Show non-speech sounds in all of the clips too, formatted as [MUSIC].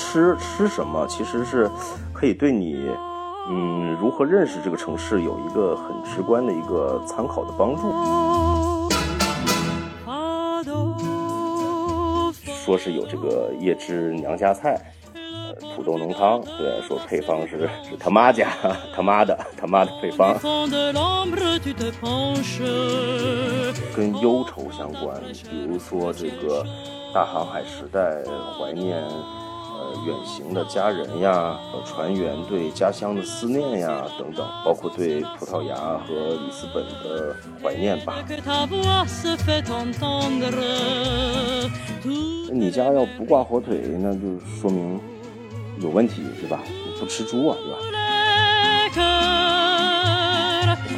吃吃什么，其实是可以对你，嗯，如何认识这个城市有一个很直观的一个参考的帮助。说是有这个叶芝娘家菜。土豆浓汤，对，说配方是是他妈家，他妈的，他妈的配方，跟忧愁相关，比如说这个大航海时代怀念远行的家人呀，和船员对家乡的思念呀等等，包括对葡萄牙和里斯本的怀念吧。你家要不挂火腿，那就说明。有问题对吧？你不吃猪啊，对吧？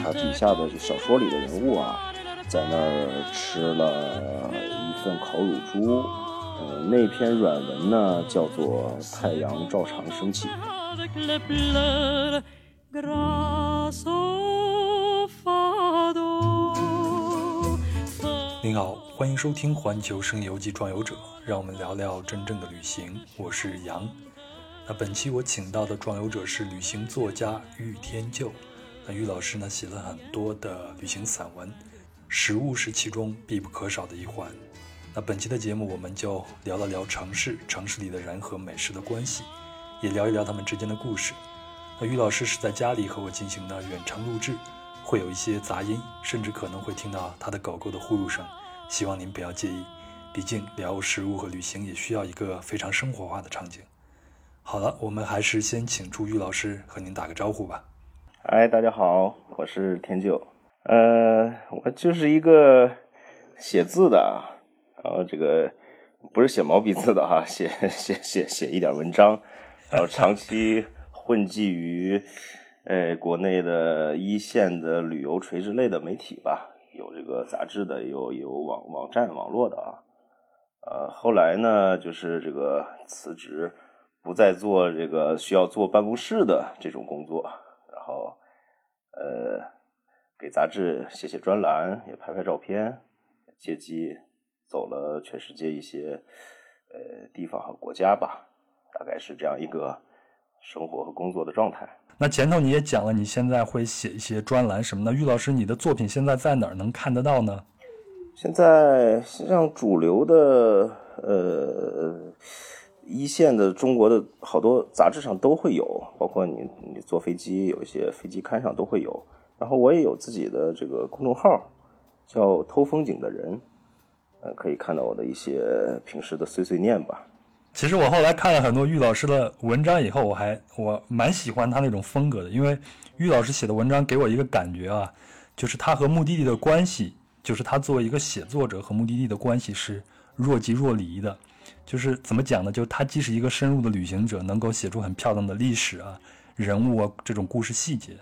他底下的小说里的人物啊，在那儿吃了一份烤乳猪。那篇软文呢，叫做《太阳照常升起》。[LAUGHS] 您好，欢迎收听《环球声游记·壮游者》，让我们聊聊真正的旅行。我是杨。那本期我请到的壮游者是旅行作家玉天佑。那玉老师呢写了很多的旅行散文，食物是其中必不可少的一环。那本期的节目我们就聊了聊城市，城市里的人和美食的关系，也聊一聊他们之间的故事。那玉老师是在家里和我进行的远程录制，会有一些杂音，甚至可能会听到他的狗狗的呼噜声，希望您不要介意。毕竟聊食物和旅行也需要一个非常生活化的场景。好了，我们还是先请出玉老师和您打个招呼吧。哎，大家好，我是天九。呃，我就是一个写字的，然后这个不是写毛笔字的哈，写写写写一点文章，然后长期混迹于呃国内的一线的旅游垂直类的媒体吧，有这个杂志的，有有网网站网络的啊。呃，后来呢，就是这个辞职。不再做这个需要坐办公室的这种工作，然后，呃，给杂志写写专栏，也拍拍照片，接机走了全世界一些呃地方和国家吧，大概是这样一个生活和工作的状态。那前头你也讲了，你现在会写一些专栏什么的。玉老师，你的作品现在在哪儿能看得到呢？现在像主流的呃。一线的中国的好多杂志上都会有，包括你你坐飞机有一些飞机刊上都会有。然后我也有自己的这个公众号，叫“偷风景的人”，呃，可以看到我的一些平时的碎碎念吧。其实我后来看了很多玉老师的文章以后，我还我蛮喜欢他那种风格的，因为玉老师写的文章给我一个感觉啊，就是他和目的地的关系，就是他作为一个写作者和目的地的关系是若即若离的。就是怎么讲呢？就他既是一个深入的旅行者，能够写出很漂亮的历史啊、人物啊这种故事细节。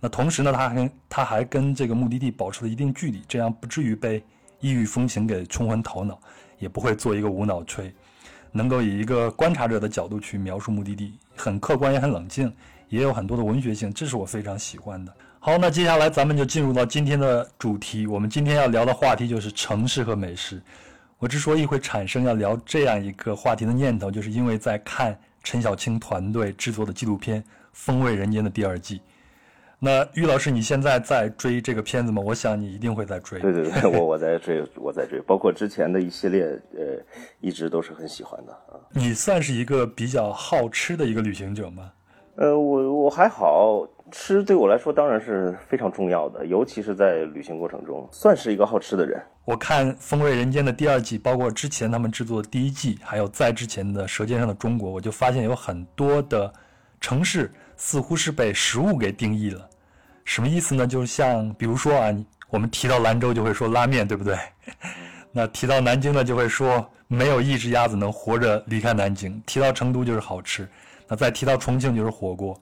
那同时呢，他还他还跟这个目的地保持了一定距离，这样不至于被异域风情给冲昏头脑，也不会做一个无脑吹。能够以一个观察者的角度去描述目的地，很客观也很冷静，也有很多的文学性，这是我非常喜欢的。好，那接下来咱们就进入到今天的主题。我们今天要聊的话题就是城市和美食。我之所以会产生要聊这样一个话题的念头，就是因为在看陈小青团队制作的纪录片《风味人间》的第二季。那于老师，你现在在追这个片子吗？我想你一定会在追。对对对，[LAUGHS] 我我在追，我在追，包括之前的一系列，呃，一直都是很喜欢的啊。你算是一个比较好吃的一个旅行者吗？呃，我我还好吃，对我来说当然是非常重要的，尤其是在旅行过程中，算是一个好吃的人。我看《风味人间》的第二季，包括之前他们制作的第一季，还有在之前的《舌尖上的中国》，我就发现有很多的城市似乎是被食物给定义了。什么意思呢？就是像比如说啊，我们提到兰州就会说拉面，对不对？[LAUGHS] 那提到南京呢，就会说没有一只鸭子能活着离开南京；提到成都就是好吃；那再提到重庆就是火锅；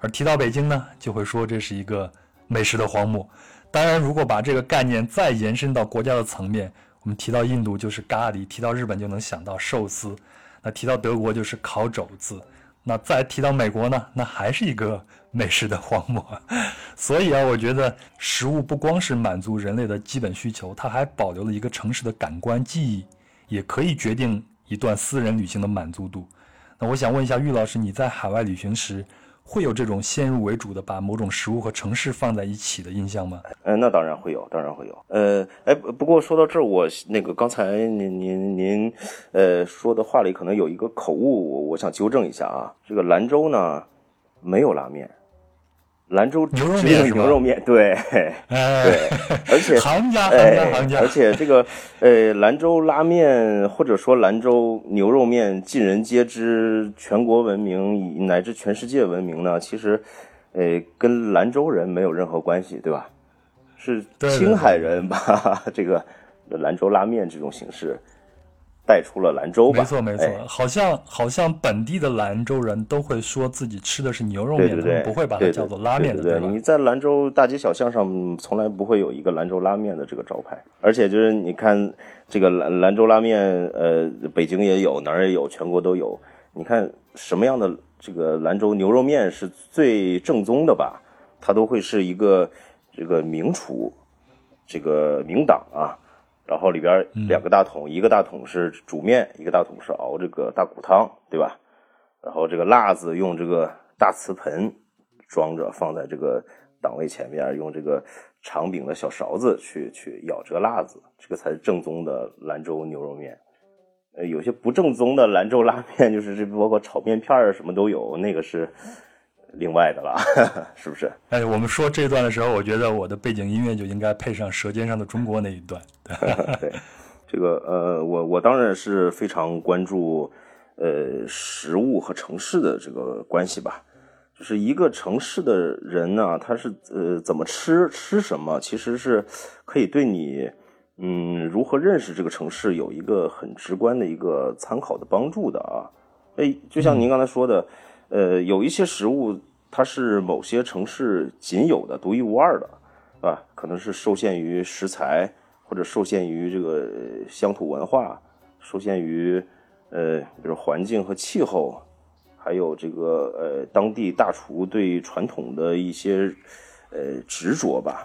而提到北京呢，就会说这是一个美食的荒漠。当然，如果把这个概念再延伸到国家的层面，我们提到印度就是咖喱，提到日本就能想到寿司，那提到德国就是烤肘子，那再提到美国呢，那还是一个美食的荒漠。[LAUGHS] 所以啊，我觉得食物不光是满足人类的基本需求，它还保留了一个城市的感官记忆，也可以决定一段私人旅行的满足度。那我想问一下玉老师，你在海外旅行时会有这种先入为主的把某种食物和城市放在一起的印象吗？呃，那当然会有，当然会有。呃，哎，不过说到这儿，我那个刚才您您您呃说的话里可能有一个口误，我我想纠正一下啊。这个兰州呢没有拉面。兰州牛肉面牛肉面，对，[LAUGHS] 对，而且行家行家行家，而且这个呃，兰州拉面或者说兰州牛肉面尽人皆知，全国闻名乃至全世界闻名呢，其实呃跟兰州人没有任何关系，对吧？是青海人把 [LAUGHS] 这个兰州拉面这种形式。带出了兰州吧？没错没错，好像好像本地的兰州人都会说自己吃的是牛肉面，不会把它叫做拉面的。对，你在兰州大街小巷上从来不会有一个兰州拉面的这个招牌，而且就是你看这个兰兰州拉面，呃，北京也有，哪儿也有，全国都有。你看什么样的这个兰州牛肉面是最正宗的吧？它都会是一个这个名厨，这个名档啊。然后里边两个大桶，一个大桶是煮面，一个大桶是熬这个大骨汤，对吧？然后这个辣子用这个大瓷盆装着，放在这个档位前面，用这个长柄的小勺子去去舀这个辣子，这个才是正宗的兰州牛肉面。呃，有些不正宗的兰州拉面，就是这包括炒面片儿什么都有，那个是。另外的了，[LAUGHS] 是不是？哎，我们说这段的时候，我觉得我的背景音乐就应该配上《舌尖上的中国》那一段。[LAUGHS] 对，这个呃，我我当然是非常关注呃食物和城市的这个关系吧。就是一个城市的人呢，他是呃怎么吃吃什么，其实是可以对你嗯如何认识这个城市有一个很直观的一个参考的帮助的啊。哎，就像您刚才说的。呃，有一些食物它是某些城市仅有的、独一无二的，啊，可能是受限于食材，或者受限于这个乡土文化，受限于呃，比如环境和气候，还有这个呃当地大厨对传统的一些呃执着吧，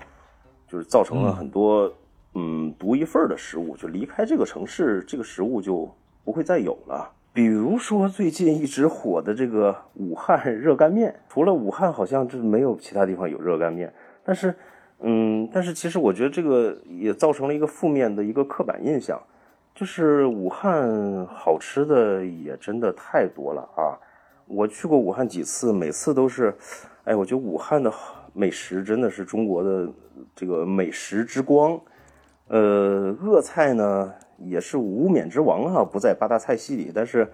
就是造成了很多嗯独一份的食物，就离开这个城市，这个食物就不会再有了。比如说最近一直火的这个武汉热干面，[LAUGHS] 除了武汉，好像就没有其他地方有热干面。但是，嗯，但是其实我觉得这个也造成了一个负面的一个刻板印象，就是武汉好吃的也真的太多了啊！我去过武汉几次，每次都是，哎，我觉得武汉的美食真的是中国的这个美食之光。呃，鄂菜呢？也是无冕之王啊，不在八大菜系里，但是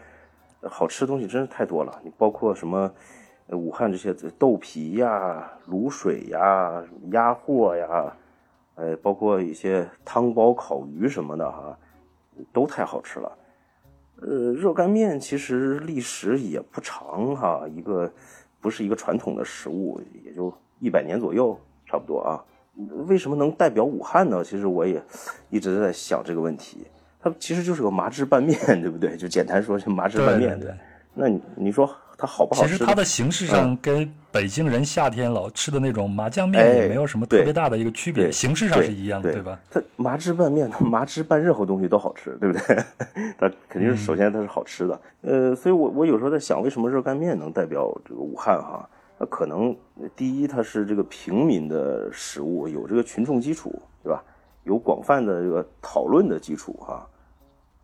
好吃的东西真是太多了。你包括什么武汉这些豆皮呀、卤水呀、鸭货呀，呃，包括一些汤包、烤鱼什么的哈，都太好吃了。呃，热干面其实历史也不长哈，一个不是一个传统的食物，也就一百年左右，差不多啊。为什么能代表武汉呢？其实我也一直在想这个问题。它其实就是个麻汁拌面，对不对？就简单说，就麻汁拌面。对，那你你说它好不好吃？其实它的形式上跟北京人夏天老吃的那种麻酱面也没有什么特别大的一个区别，形式上是一样的，对吧？它麻汁拌面，它麻汁拌任何东西都好吃，对不对？[LAUGHS] 它肯定是首先它是好吃的。呃，所以我我有时候在想，为什么热干面能代表这个武汉哈？那可能第一，它是这个平民的食物，有这个群众基础，对吧？有广泛的这个讨论的基础哈。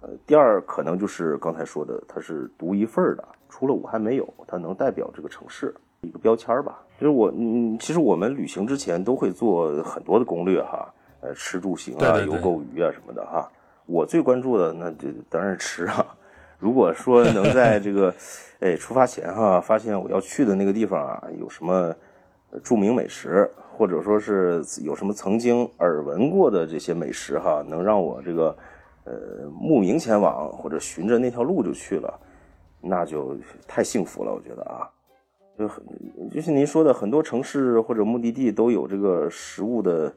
呃，第二可能就是刚才说的，它是独一份的，除了武汉没有，它能代表这个城市一个标签吧。就是我，嗯，其实我们旅行之前都会做很多的攻略哈，呃，吃住行啊，游购娱啊什么的哈。我最关注的那就当然是吃啊。如果说能在这个，哎，出发前哈，发现我要去的那个地方啊有什么著名美食，或者说是有什么曾经耳闻过的这些美食哈，能让我这个。呃，慕名前往或者循着那条路就去了，那就太幸福了。我觉得啊，就很就是您说的，很多城市或者目的地都有这个食物的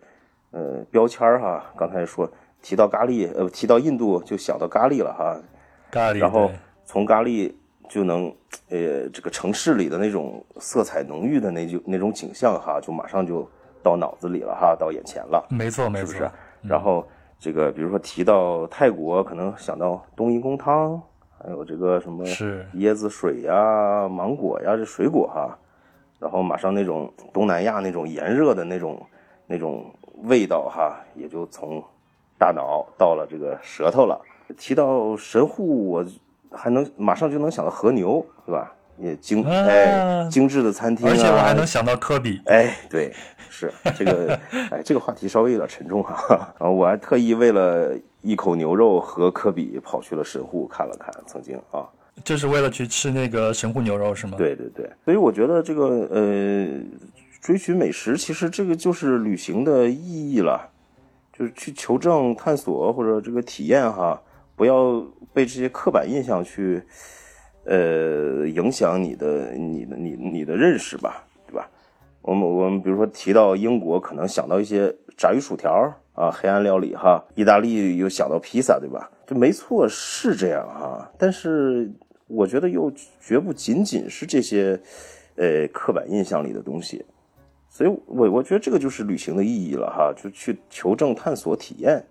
呃标签哈。刚才说提到咖喱，呃，提到印度就想到咖喱了哈。咖喱，然后从咖喱就能呃这个城市里的那种色彩浓郁的那就那种景象哈，就马上就到脑子里了哈，到眼前了。没错，没错。然后。这个比如说提到泰国，可能想到冬阴功汤，还有这个什么是椰子水呀、芒果呀，这水果哈。然后马上那种东南亚那种炎热的那种那种味道哈，也就从大脑到了这个舌头了。提到神户，我还能马上就能想到和牛，对吧？也精啊。哎精致的餐厅啊，而且我还能想到科比，哎，对，是这个，哎，这个话题稍微有点沉重哈。然后我还特意为了一口牛肉和科比跑去了神户看了看，曾经啊，就是为了去吃那个神户牛肉是吗？，对对对，所以我觉得这个呃，追寻美食，其实这个就是旅行的意义了，就是去求证、探索或者这个体验哈，不要被这些刻板印象去呃影响你的、你的、你你的认识吧，对吧？我们我们比如说提到英国，可能想到一些炸鱼薯条啊，黑暗料理哈；意大利又想到披萨，对吧？这没错，是这样哈。但是我觉得又绝不仅仅是这些呃刻板印象里的东西，所以我我觉得这个就是旅行的意义了哈，就去求证、探索、体验，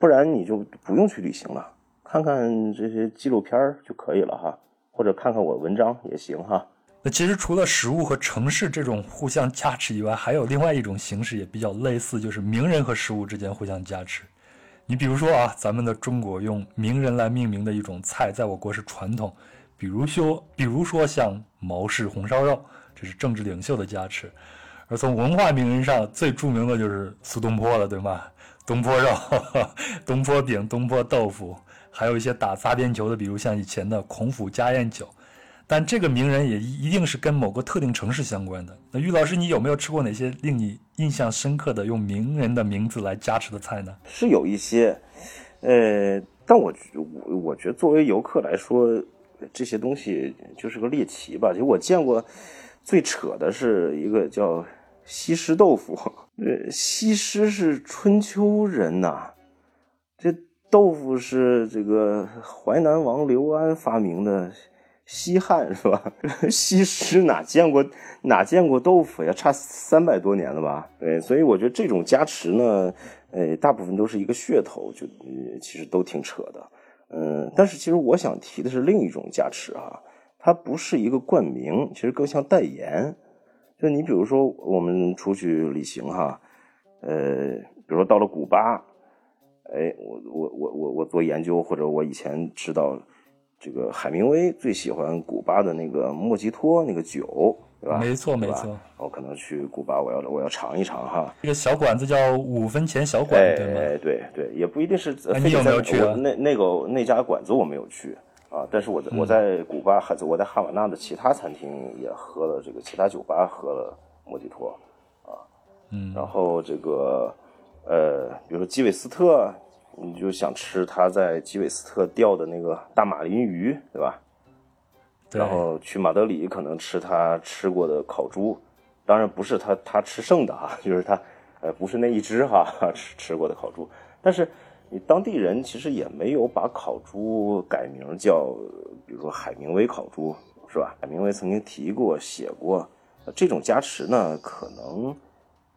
不然你就不用去旅行了，看看这些纪录片就可以了哈，或者看看我文章也行哈。那其实除了食物和城市这种互相加持以外，还有另外一种形式也比较类似，就是名人和食物之间互相加持。你比如说啊，咱们的中国用名人来命名的一种菜，在我国是传统，比如说，比如说像毛氏红烧肉，这是政治领袖的加持。而从文化名人上最著名的就是苏东坡了，对吗？东坡肉、[LAUGHS] 东坡饼、东坡豆腐，还有一些打擦边球的，比如像以前的孔府家宴酒。但这个名人也一定是跟某个特定城市相关的。那于老师，你有没有吃过哪些令你印象深刻的用名人的名字来加持的菜呢？是有一些，呃，但我我我觉得作为游客来说，这些东西就是个猎奇吧。就我见过最扯的是一个叫西施豆腐，[LAUGHS] 呃，西施是春秋人呐、豆腐是这个淮南王刘安发明的。西汉是吧？[LAUGHS] 西施哪见过哪见过豆腐呀？差三百多年了吧？对，所以我觉得这种加持呢，呃，大部分都是一个噱头，就、呃、其实都挺扯的。嗯，但是其实我想提的是另一种加持啊，它不是一个冠名，其实更像代言。就你比如说，我们出去旅行哈，呃，比如说到了古巴，哎，我我我我我做研究，或者我以前知道。这个海明威最喜欢古巴的那个莫吉托那个酒，对吧？没错，没错。我可能去古巴，我要我要尝一尝哈。这个小馆子叫五分钱小馆，哎、对吗？哎，对对，也不一定是。哎、你有没有去、啊？那那个那家馆子我没有去啊，但是我在、嗯、我在古巴，还在我在哈瓦那的其他餐厅也喝了这个，其他酒吧喝了莫吉托啊。嗯。然后这个呃，比如说基韦斯特。你就想吃他在基韦斯特钓的那个大马林鱼，对吧？对然后去马德里可能吃他吃过的烤猪，当然不是他他吃剩的哈，[LAUGHS] 就是他呃不是那一只哈 [LAUGHS] 吃吃过的烤猪。但是你当地人其实也没有把烤猪改名叫，比如说海明威烤猪，是吧？海明威曾经提过写过，这种加持呢，可能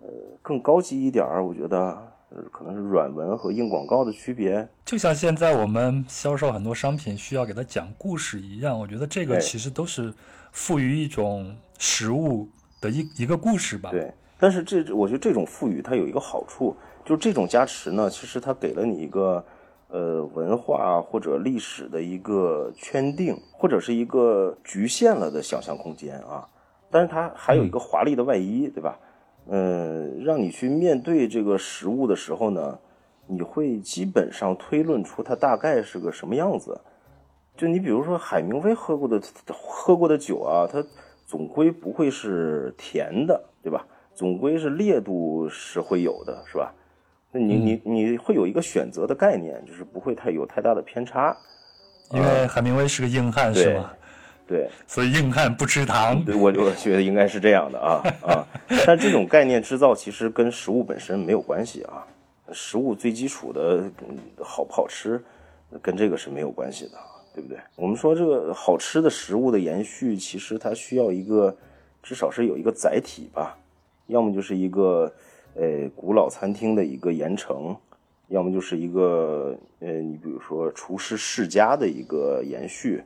呃更高级一点儿，我觉得。可能是软文和硬广告的区别，就像现在我们销售很多商品需要给它讲故事一样，我觉得这个其实都是赋予一种实物的一一个故事吧。对，但是这我觉得这种赋予它有一个好处，就是这种加持呢，其实它给了你一个呃文化或者历史的一个圈定，或者是一个局限了的想象空间啊。但是它还有一个华丽的外衣，对吧？嗯，让你去面对这个食物的时候呢，你会基本上推论出它大概是个什么样子。就你比如说海明威喝过的喝过的酒啊，它总归不会是甜的，对吧？总归是烈度是会有的，是吧？那你你你会有一个选择的概念，就是不会太有太大的偏差。因为海明威是个硬汉，是吗？对，所以硬汉不吃糖。对，我我觉得应该是这样的啊啊！但这种概念制造其实跟食物本身没有关系啊，食物最基础的好不好吃，跟这个是没有关系的，对不对？我们说这个好吃的食物的延续，其实它需要一个至少是有一个载体吧，要么就是一个呃古老餐厅的一个延承，要么就是一个呃，你比如说厨师世家的一个延续，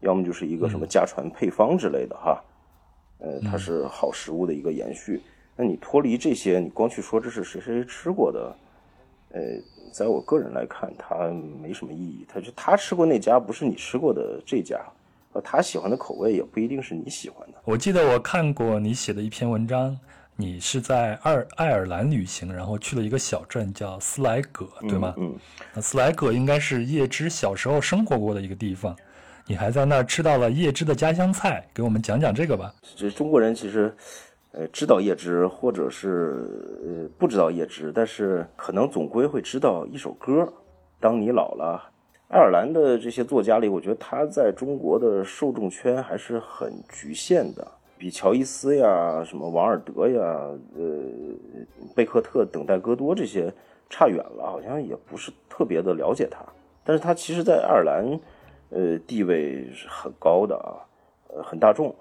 要么就是一个什么家传配方之类的哈，呃，它是好食物的一个延续。那你脱离这些，你光去说这是谁谁吃过的，呃，在我个人来看，它没什么意义。他就他吃过那家，不是你吃过的这家，呃，他喜欢的口味也不一定是你喜欢的。我记得我看过你写的一篇文章，你是在爱爱尔兰旅行，然后去了一个小镇叫斯莱格，对吗？嗯，那斯莱格应该是叶芝小时候生活过的一个地方，你还在那儿吃到了叶芝的家乡菜，给我们讲讲这个吧。这中国人其实。呃，知道叶芝，或者是呃不知道叶芝，但是可能总归会知道一首歌，《当你老了》。爱尔兰的这些作家里，我觉得他在中国的受众圈还是很局限的，比乔伊斯呀、什么王尔德呀、呃贝克特、等待戈多这些差远了，好像也不是特别的了解他。但是他其实，在爱尔兰，呃，地位是很高的啊，呃，很大众。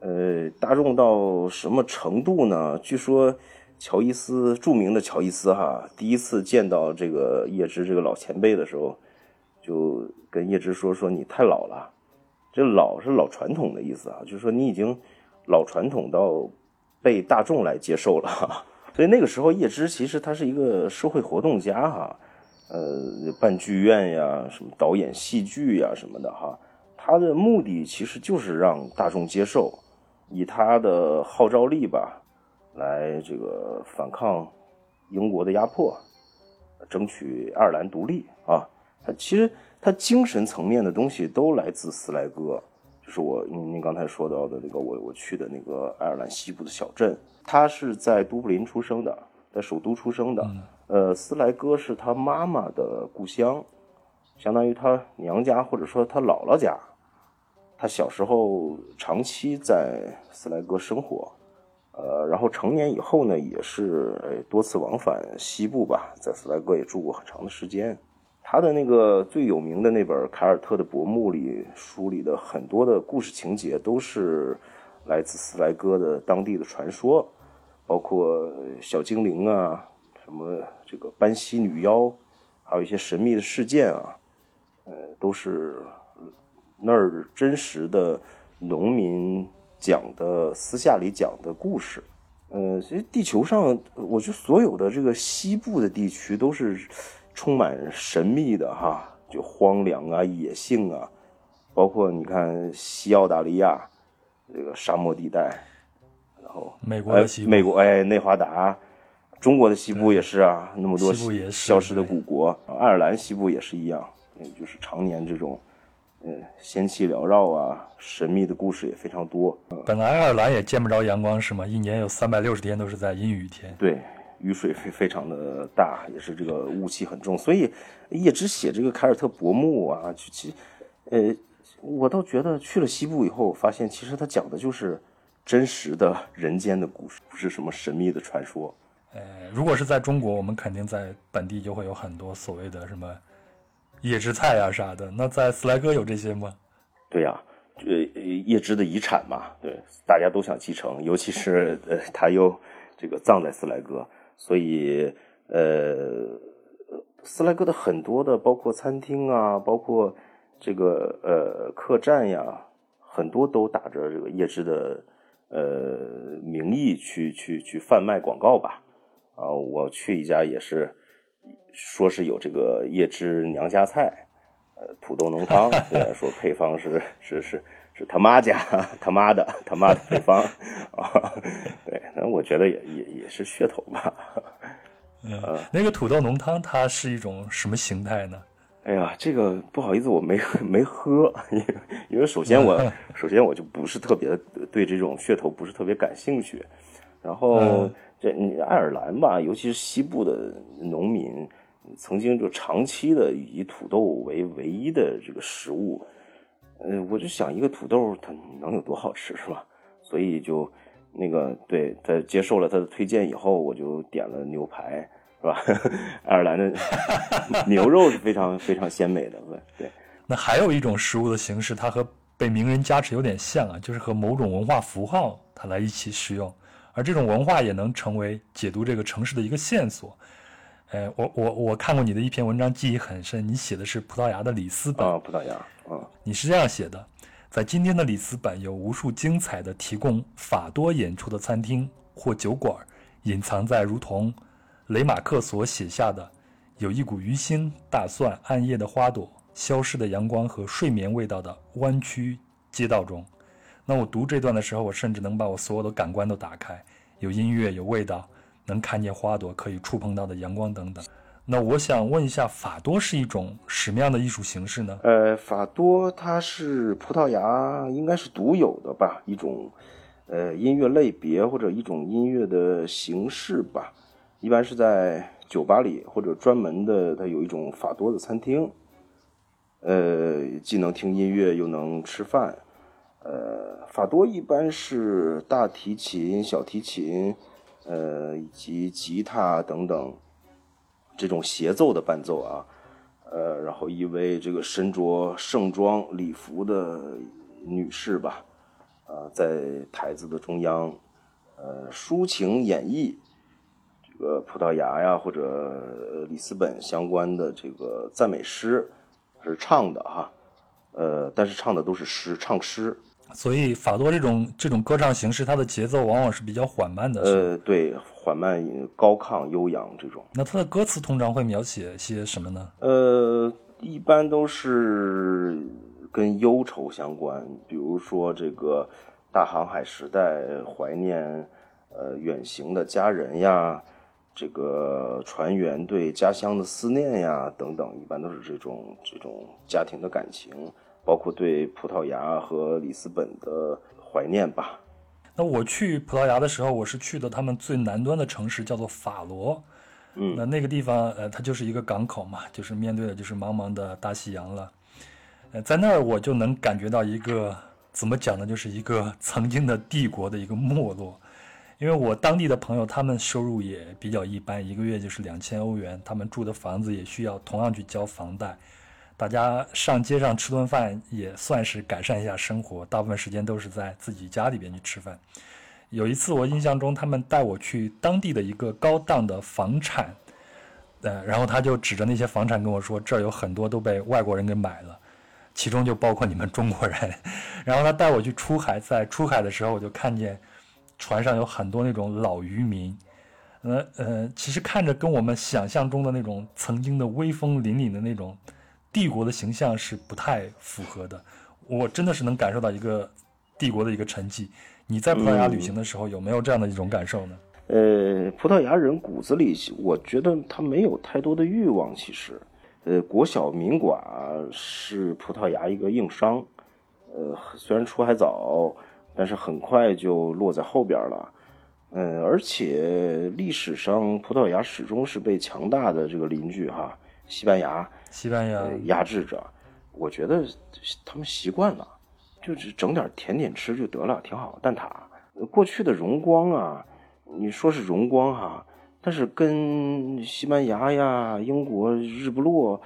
呃，大众到什么程度呢？据说乔伊斯著名的乔伊斯哈，第一次见到这个叶芝这个老前辈的时候，就跟叶芝说：“说你太老了，这老是老传统的意思啊，就是说你已经老传统到被大众来接受了。”所以那个时候叶芝其实他是一个社会活动家哈，呃，办剧院呀，什么导演戏剧呀什么的哈，他的目的其实就是让大众接受。以他的号召力吧，来这个反抗英国的压迫，争取爱尔兰独立啊！他其实他精神层面的东西都来自斯莱戈，就是我您您刚才说到的那个我我去的那个爱尔兰西部的小镇。他是在都柏林出生的，在首都出生的。呃，斯莱戈是他妈妈的故乡，相当于他娘家或者说他姥姥家。他小时候长期在斯莱戈生活，呃，然后成年以后呢，也是多次往返西部吧，在斯莱戈也住过很长的时间。他的那个最有名的那本凯尔特的薄暮里，书里的很多的故事情节都是来自斯莱戈的当地的传说，包括小精灵啊，什么这个班西女妖，还有一些神秘的事件啊，呃，都是。那儿真实的农民讲的私下里讲的故事，呃，其实地球上，我觉得所有的这个西部的地区都是充满神秘的哈，就荒凉啊、野性啊，包括你看西澳大利亚这个沙漠地带，然后美国的西部，美国哎内华达，中国的西部也是啊，那么多消失的古国，爱尔兰西部也是一样，就是常年这种。嗯，仙气缭绕啊，神秘的故事也非常多。本来爱尔兰也见不着阳光是吗？一年有三百六十天都是在阴雨天。对，雨水非非常的大，也是这个雾气很重。所以叶芝写这个凯尔特薄暮啊，其实，呃，我倒觉得去了西部以后，发现其实他讲的就是真实的人间的故事，不是什么神秘的传说。呃，如果是在中国，我们肯定在本地就会有很多所谓的什么。叶芝菜呀啥的，那在斯莱戈有这些吗？对呀，呃，叶芝的遗产嘛，对，大家都想继承，尤其是呃，他又这个葬在斯莱戈，所以呃，斯莱戈的很多的，包括餐厅啊，包括这个呃客栈呀，很多都打着这个叶芝的呃名义去去去贩卖广告吧。啊，我去一家也是。说是有这个叶汁娘家菜，呃，土豆浓汤，[LAUGHS] 对，说配方是是是是他妈家他妈的他妈的配方啊，对，那我觉得也也也是噱头吧。嗯，那个土豆浓汤它是一种什么形态呢？哎呀，这个不好意思，我没没喝，因为因为首先我首先我就不是特别对这种噱头不是特别感兴趣，[LAUGHS] 然后这爱尔兰吧，尤其是西部的农民。曾经就长期的以土豆为唯一的这个食物，呃，我就想一个土豆它能有多好吃是吧？所以就那个对他接受了他的推荐以后，我就点了牛排是吧？[LAUGHS] 爱尔兰的 [LAUGHS] 牛肉是非常非常鲜美的，对。那还有一种食物的形式，它和被名人加持有点像啊，就是和某种文化符号它来一起使用，而这种文化也能成为解读这个城市的一个线索。呃，我我我看过你的一篇文章，记忆很深。你写的是葡萄牙的里斯本啊，葡萄牙啊，你是这样写的：在今天的里斯本，有无数精彩的提供法多演出的餐厅或酒馆，隐藏在如同雷马克所写下的，有一股鱼腥、大蒜、暗夜的花朵、消失的阳光和睡眠味道的弯曲街道中。那我读这段的时候，我甚至能把我所有的感官都打开，有音乐，有味道。能看见花朵，可以触碰到的阳光等等。那我想问一下，法多是一种什么样的艺术形式呢？呃，法多它是葡萄牙应该是独有的吧，一种呃音乐类别或者一种音乐的形式吧。一般是在酒吧里或者专门的，它有一种法多的餐厅，呃，既能听音乐又能吃饭。呃，法多一般是大提琴、小提琴。呃，以及吉他等等这种协奏的伴奏啊，呃，然后一位这个身着盛装礼服的女士吧，啊，在台子的中央，呃，抒情演绎这个葡萄牙呀或者里斯本相关的这个赞美诗，是唱的哈，呃，但是唱的都是诗，唱诗。所以法多这种这种歌唱形式，它的节奏往往是比较缓慢的。呃，对，缓慢、高亢、悠扬这种。那它的歌词通常会描写些什么呢？呃，一般都是跟忧愁相关，比如说这个大航海时代怀念呃远行的家人呀，这个船员对家乡的思念呀等等，一般都是这种这种家庭的感情。包括对葡萄牙和里斯本的怀念吧。那我去葡萄牙的时候，我是去的他们最南端的城市，叫做法罗。嗯，那那个地方，呃，它就是一个港口嘛，就是面对的就是茫茫的大西洋了。呃，在那儿我就能感觉到一个怎么讲呢，就是一个 [LAUGHS] 曾经的帝国的一个没落。因为我当地的朋友，他们收入也比较一般，一个月就是两千欧元，他们住的房子也需要同样去交房贷。大家上街上吃顿饭也算是改善一下生活，大部分时间都是在自己家里边去吃饭。有一次我印象中，他们带我去当地的一个高档的房产，呃，然后他就指着那些房产跟我说：“这儿有很多都被外国人给买了，其中就包括你们中国人。[LAUGHS] ”然后他带我去出海，在出海的时候我就看见船上有很多那种老渔民，呃呃，其实看着跟我们想象中的那种曾经的威风凛凛的那种。帝国的形象是不太符合的，我真的是能感受到一个帝国的一个沉寂。你在葡萄牙旅行的时候有没有这样的一种感受呢？呃，葡萄牙人骨子里，我觉得他没有太多的欲望。其实，呃，国小民寡是葡萄牙一个硬伤。呃，虽然出海早，但是很快就落在后边了。嗯，而且历史上葡萄牙始终是被强大的这个邻居哈。西班牙，西班牙压制着，我觉得他们习惯了，就是整点甜点吃就得了，挺好。蛋挞，过去的荣光啊，你说是荣光哈，但是跟西班牙呀、英国日不落，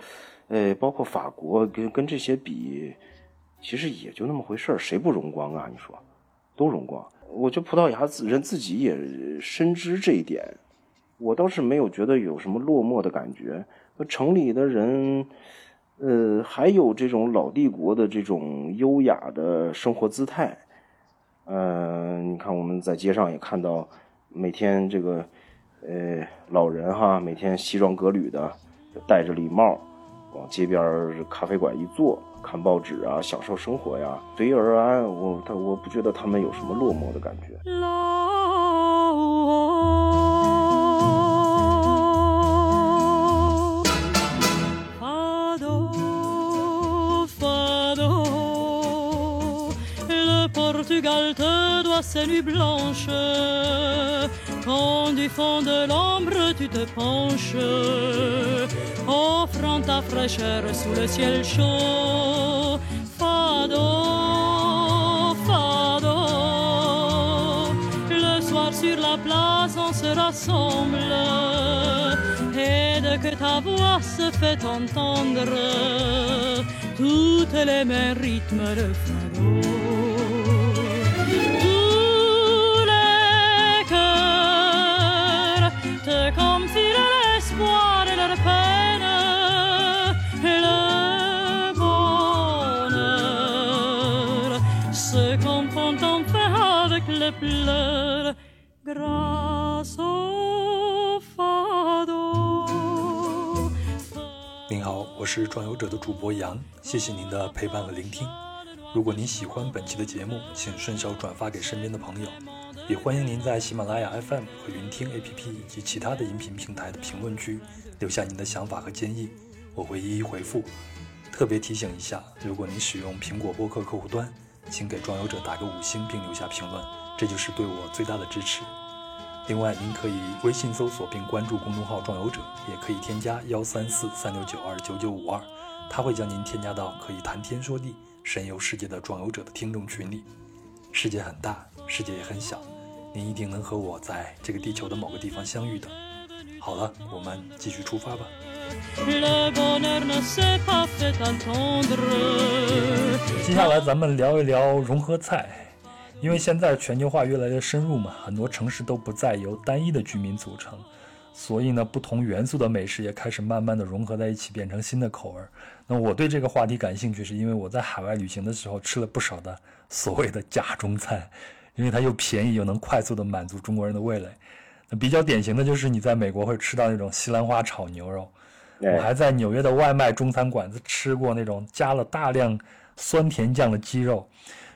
呃，包括法国跟跟这些比，其实也就那么回事儿，谁不荣光啊？你说，都荣光。我觉得葡萄牙人自己也深知这一点，我倒是没有觉得有什么落寞的感觉。城里的人，呃，还有这种老帝国的这种优雅的生活姿态，嗯，你看我们在街上也看到，每天这个，呃，老人哈，每天西装革履的，戴着礼帽，往街边咖啡馆一坐，看报纸啊，享受生活呀，随遇而安。我他我不觉得他们有什么落寞的感觉。Te doit ses nuits blanches. Quand du fond de l'ombre tu te penches, offrant ta fraîcheur sous le ciel chaud. Fado, fado, le soir sur la place on se rassemble. Et de que ta voix se fait entendre, toutes les mêmes rythmes de fado. 您好，我是壮游者的主播杨，谢谢您的陪伴和聆听。如果您喜欢本期的节目，请顺手转发给身边的朋友，也欢迎您在喜马拉雅 FM 和云听 APP 以及其他的音频平台的评论区留下您的想法和建议，我会一一回复。特别提醒一下，如果您使用苹果播客客户端，请给壮游者打个五星并留下评论，这就是对我最大的支持。另外，您可以微信搜索并关注公众号“壮游者”，也可以添加幺三四三六九二九九五二，他会将您添加到可以谈天说地、神游世界的壮游者的听众群里。世界很大，世界也很小，您一定能和我在这个地球的某个地方相遇的。好了，我们继续出发吧。接下来咱们聊一聊融合菜，因为现在全球化越来越深入嘛，很多城市都不再由单一的居民组成，所以呢，不同元素的美食也开始慢慢的融合在一起，变成新的口味儿。那我对这个话题感兴趣，是因为我在海外旅行的时候吃了不少的所谓的假中菜，因为它又便宜又能快速的满足中国人的味蕾。那比较典型的就是你在美国会吃到那种西兰花炒牛肉，哎我还在纽约的外卖中餐馆子吃过那种加了大量酸甜酱的鸡肉。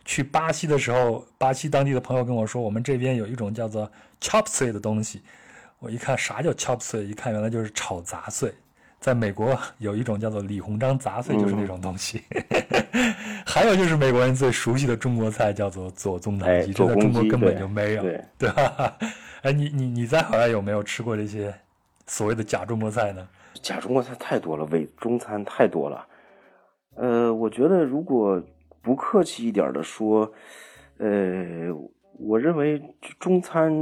去巴西的时候，巴西当地的朋友跟我说，我们这边有一种叫做 chop suey 的东西。我一看啥叫 chop suey，一看原来就是炒杂碎。在美国有一种叫做李鸿章杂碎，就是那种东西。[LAUGHS] 还有就是美国人最熟悉的中国菜叫做左宗棠鸡，这在中国根本就没有，对对吧？[LAUGHS] 哎，你你你在海外有没有吃过这些所谓的假中国菜呢？假中国菜太多了，伪中餐太多了。呃，我觉得如果不客气一点的说，呃，我认为中餐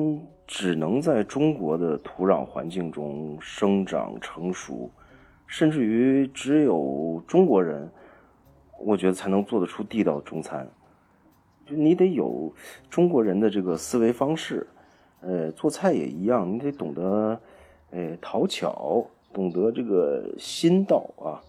只能在中国的土壤环境中生长成熟，甚至于只有中国人，我觉得才能做得出地道的中餐。就你得有中国人的这个思维方式，呃，做菜也一样，你得懂得，呃，讨巧，懂得这个心道啊。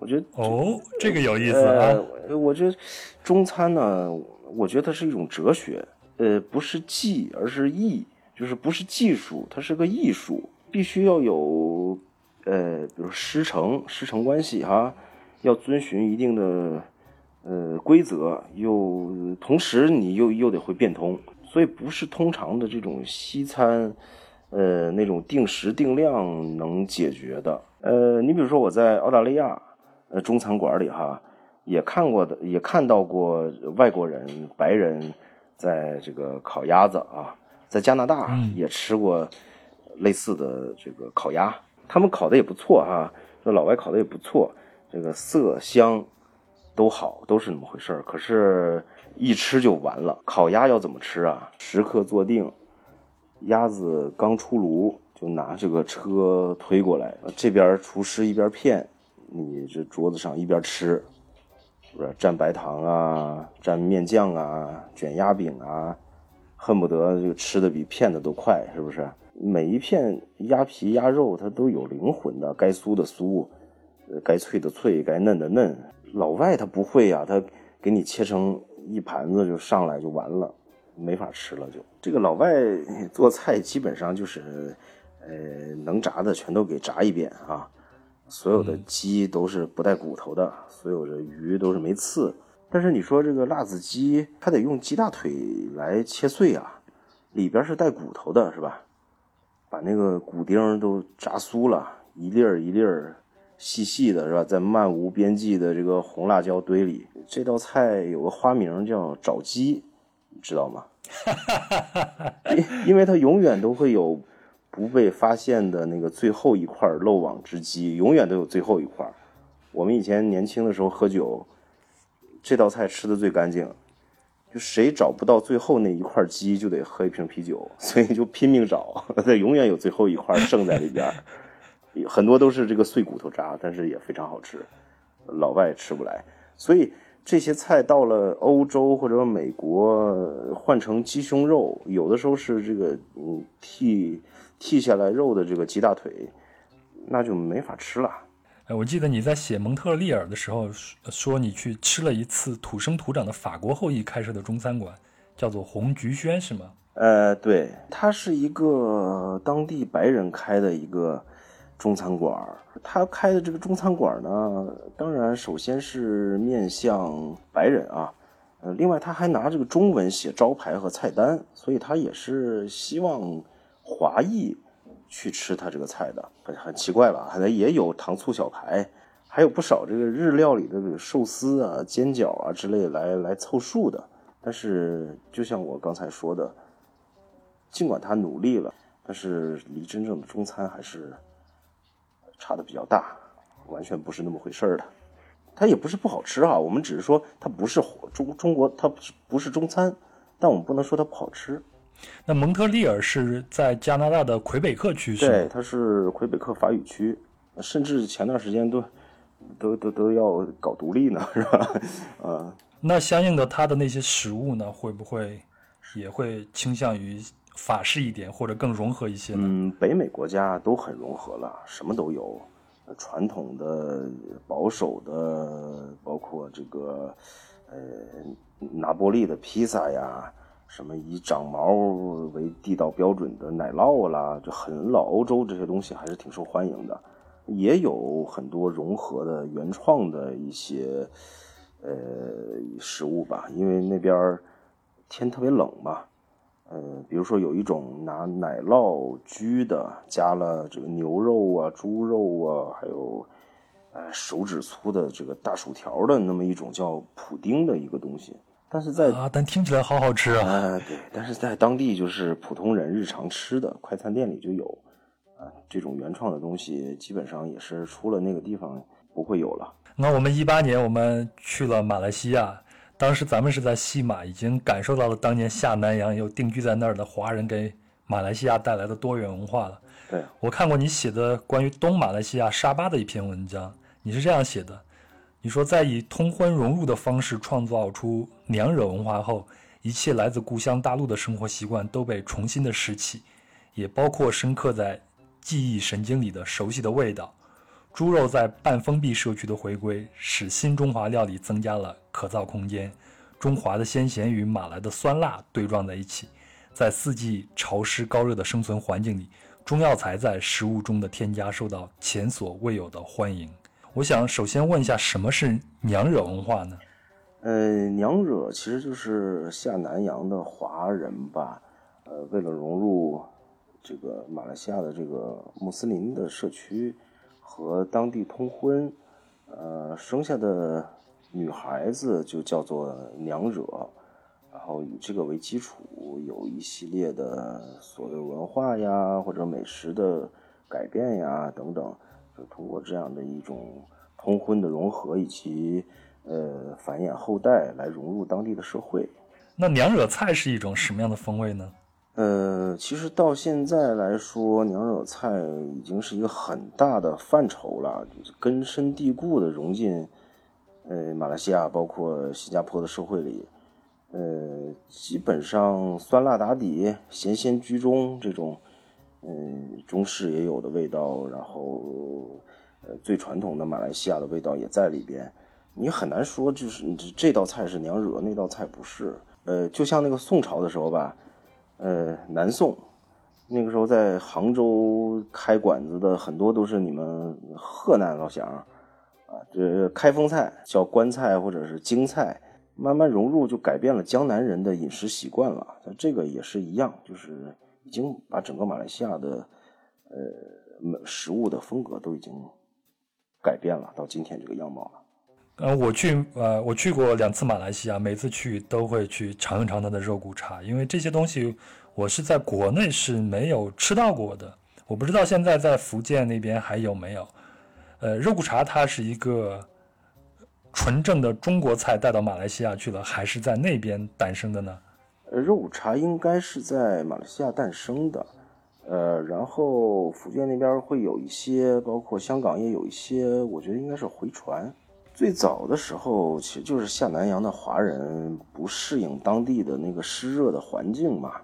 我觉得哦，这个有意思啊。呃，我觉得中餐呢，我觉得它是一种哲学，呃，不是技，而是艺，就是不是技术，它是个艺术，必须要有，呃，比如师承师承关系哈，要遵循一定的呃规则，又同时你又又得会变通，所以不是通常的这种西餐，呃，那种定时定量能解决的。呃，你比如说我在澳大利亚。呃，中餐馆里哈，也看过的，也看到过外国人、白人在这个烤鸭子啊，在加拿大也吃过类似的这个烤鸭，他们烤的也不错哈，这老外烤的也不错，这个色香都好，都是那么回事儿。可是，一吃就完了。烤鸭要怎么吃啊？时刻坐定，鸭子刚出炉就拿这个车推过来，这边厨师一边片。你这桌子上一边吃，是不是蘸白糖啊，蘸面酱啊，卷鸭饼啊，恨不得就吃的比片子都快，是不是？每一片鸭皮鸭肉它都有灵魂的，该酥的酥，呃，该脆的脆，该嫩的嫩。老外他不会呀、啊，他给你切成一盘子就上来就完了，没法吃了就。这个老外做菜基本上就是，呃，能炸的全都给炸一遍啊。所有的鸡都是不带骨头的，所有的鱼都是没刺。但是你说这个辣子鸡，它得用鸡大腿来切碎啊，里边是带骨头的，是吧？把那个骨丁都炸酥了，一粒儿一粒儿细细的，是吧？在漫无边际的这个红辣椒堆里，这道菜有个花名叫找鸡，你知道吗？[LAUGHS] 因因为它永远都会有。不被发现的那个最后一块漏网之鸡，永远都有最后一块。我们以前年轻的时候喝酒，这道菜吃的最干净，就谁找不到最后那一块鸡，就得喝一瓶啤酒，所以就拼命找，它永远有最后一块剩在里边。很多都是这个碎骨头渣，但是也非常好吃，老外吃不来。所以这些菜到了欧洲或者美国，换成鸡胸肉，有的时候是这个嗯替。剔下来肉的这个鸡大腿，那就没法吃了。哎，我记得你在写蒙特利尔的时候说，你去吃了一次土生土长的法国后裔开设的中餐馆，叫做红菊轩，是吗？呃，对，它是一个当地白人开的一个中餐馆。他开的这个中餐馆呢，当然首先是面向白人啊，呃，另外他还拿这个中文写招牌和菜单，所以他也是希望华裔去吃他这个菜的。很很奇怪吧？还也有糖醋小排，还有不少这个日料里的这个寿司啊、煎饺啊之类来来凑数的。但是就像我刚才说的。尽管他努力了，但是离真正的中餐还是差的比较大，完全不是那么回事儿的。它也不是不好吃啊，我们只是说它不是中中国，它不是中餐，但我们不能说它不好吃。那蒙特利尔是在加拿大的魁北克区，对，它是魁北克法语区，甚至前段时间都都都都要搞独立呢，是吧？啊，[LAUGHS] 那相应的，它的那些食物呢，会不会也会倾向于？法式一点或者更融合一些呢嗯，北美国家都很融合了，什么都有，传统的、保守的，包括这个，呃，拿波利的披萨呀，什么以长毛为地道标准的奶酪啦，就很老欧洲这些东西还是挺受欢迎的，也有很多融合的原创的一些呃食物吧，因为那边天特别冷嘛。呃，比如说有一种拿奶酪焗的，加了这个牛肉啊、猪肉啊，还有，呃，手指粗的这个大薯条的那么一种叫普丁的一个东西，但是在啊，但听起来好好吃啊！啊，对，但是在当地就是普通人日常吃的快餐店里就有，啊，这种原创的东西基本上也是出了那个地方不会有了。那我们一八年我们去了马来西亚。当时咱们是在西马，已经感受到了当年下南洋又定居在那儿的华人给马来西亚带来的多元文化了。对我看过你写的关于东马来西亚沙巴的一篇文章，你是这样写的：你说在以通婚融入的方式创造出娘惹文化后，一切来自故乡大陆的生活习惯都被重新的拾起，也包括深刻在记忆神经里的熟悉的味道。猪肉在半封闭社区的回归，使新中华料理增加了可造空间。中华的鲜咸与马来的酸辣对撞在一起，在四季潮湿高热的生存环境里，中药材在食物中的添加受到前所未有的欢迎。我想首先问一下，什么是娘惹文化呢？呃，娘惹其实就是下南洋的华人吧，呃，为了融入这个马来西亚的这个穆斯林的社区。和当地通婚，呃，生下的女孩子就叫做娘惹，然后以这个为基础，有一系列的所谓文化呀或者美食的改变呀等等，就通过这样的一种通婚的融合以及呃繁衍后代来融入当地的社会。那娘惹菜是一种什么样的风味呢？呃，其实到现在来说，娘惹菜已经是一个很大的范畴了，根深蒂固的融进呃马来西亚，包括新加坡的社会里。呃，基本上酸辣打底，咸鲜居中，这种嗯中式也有的味道，然后呃最传统的马来西亚的味道也在里边。你很难说就是这道菜是娘惹，那道菜不是。呃，就像那个宋朝的时候吧。呃，南宋那个时候在杭州开馆子的很多都是你们河南老乡啊，这开封菜叫官菜或者是京菜，慢慢融入就改变了江南人的饮食习惯了。这个也是一样，就是已经把整个马来西亚的呃食物的风格都已经改变了，到今天这个样貌了。呃，我去呃，我去过两次马来西亚，每次去都会去尝一尝它的肉骨茶，因为这些东西我是在国内是没有吃到过的。我不知道现在在福建那边还有没有。呃，肉骨茶它是一个纯正的中国菜带到马来西亚去了，还是在那边诞生的呢？肉骨茶应该是在马来西亚诞生的，呃，然后福建那边会有一些，包括香港也有一些，我觉得应该是回传。最早的时候，其实就是下南洋的华人不适应当地的那个湿热的环境嘛，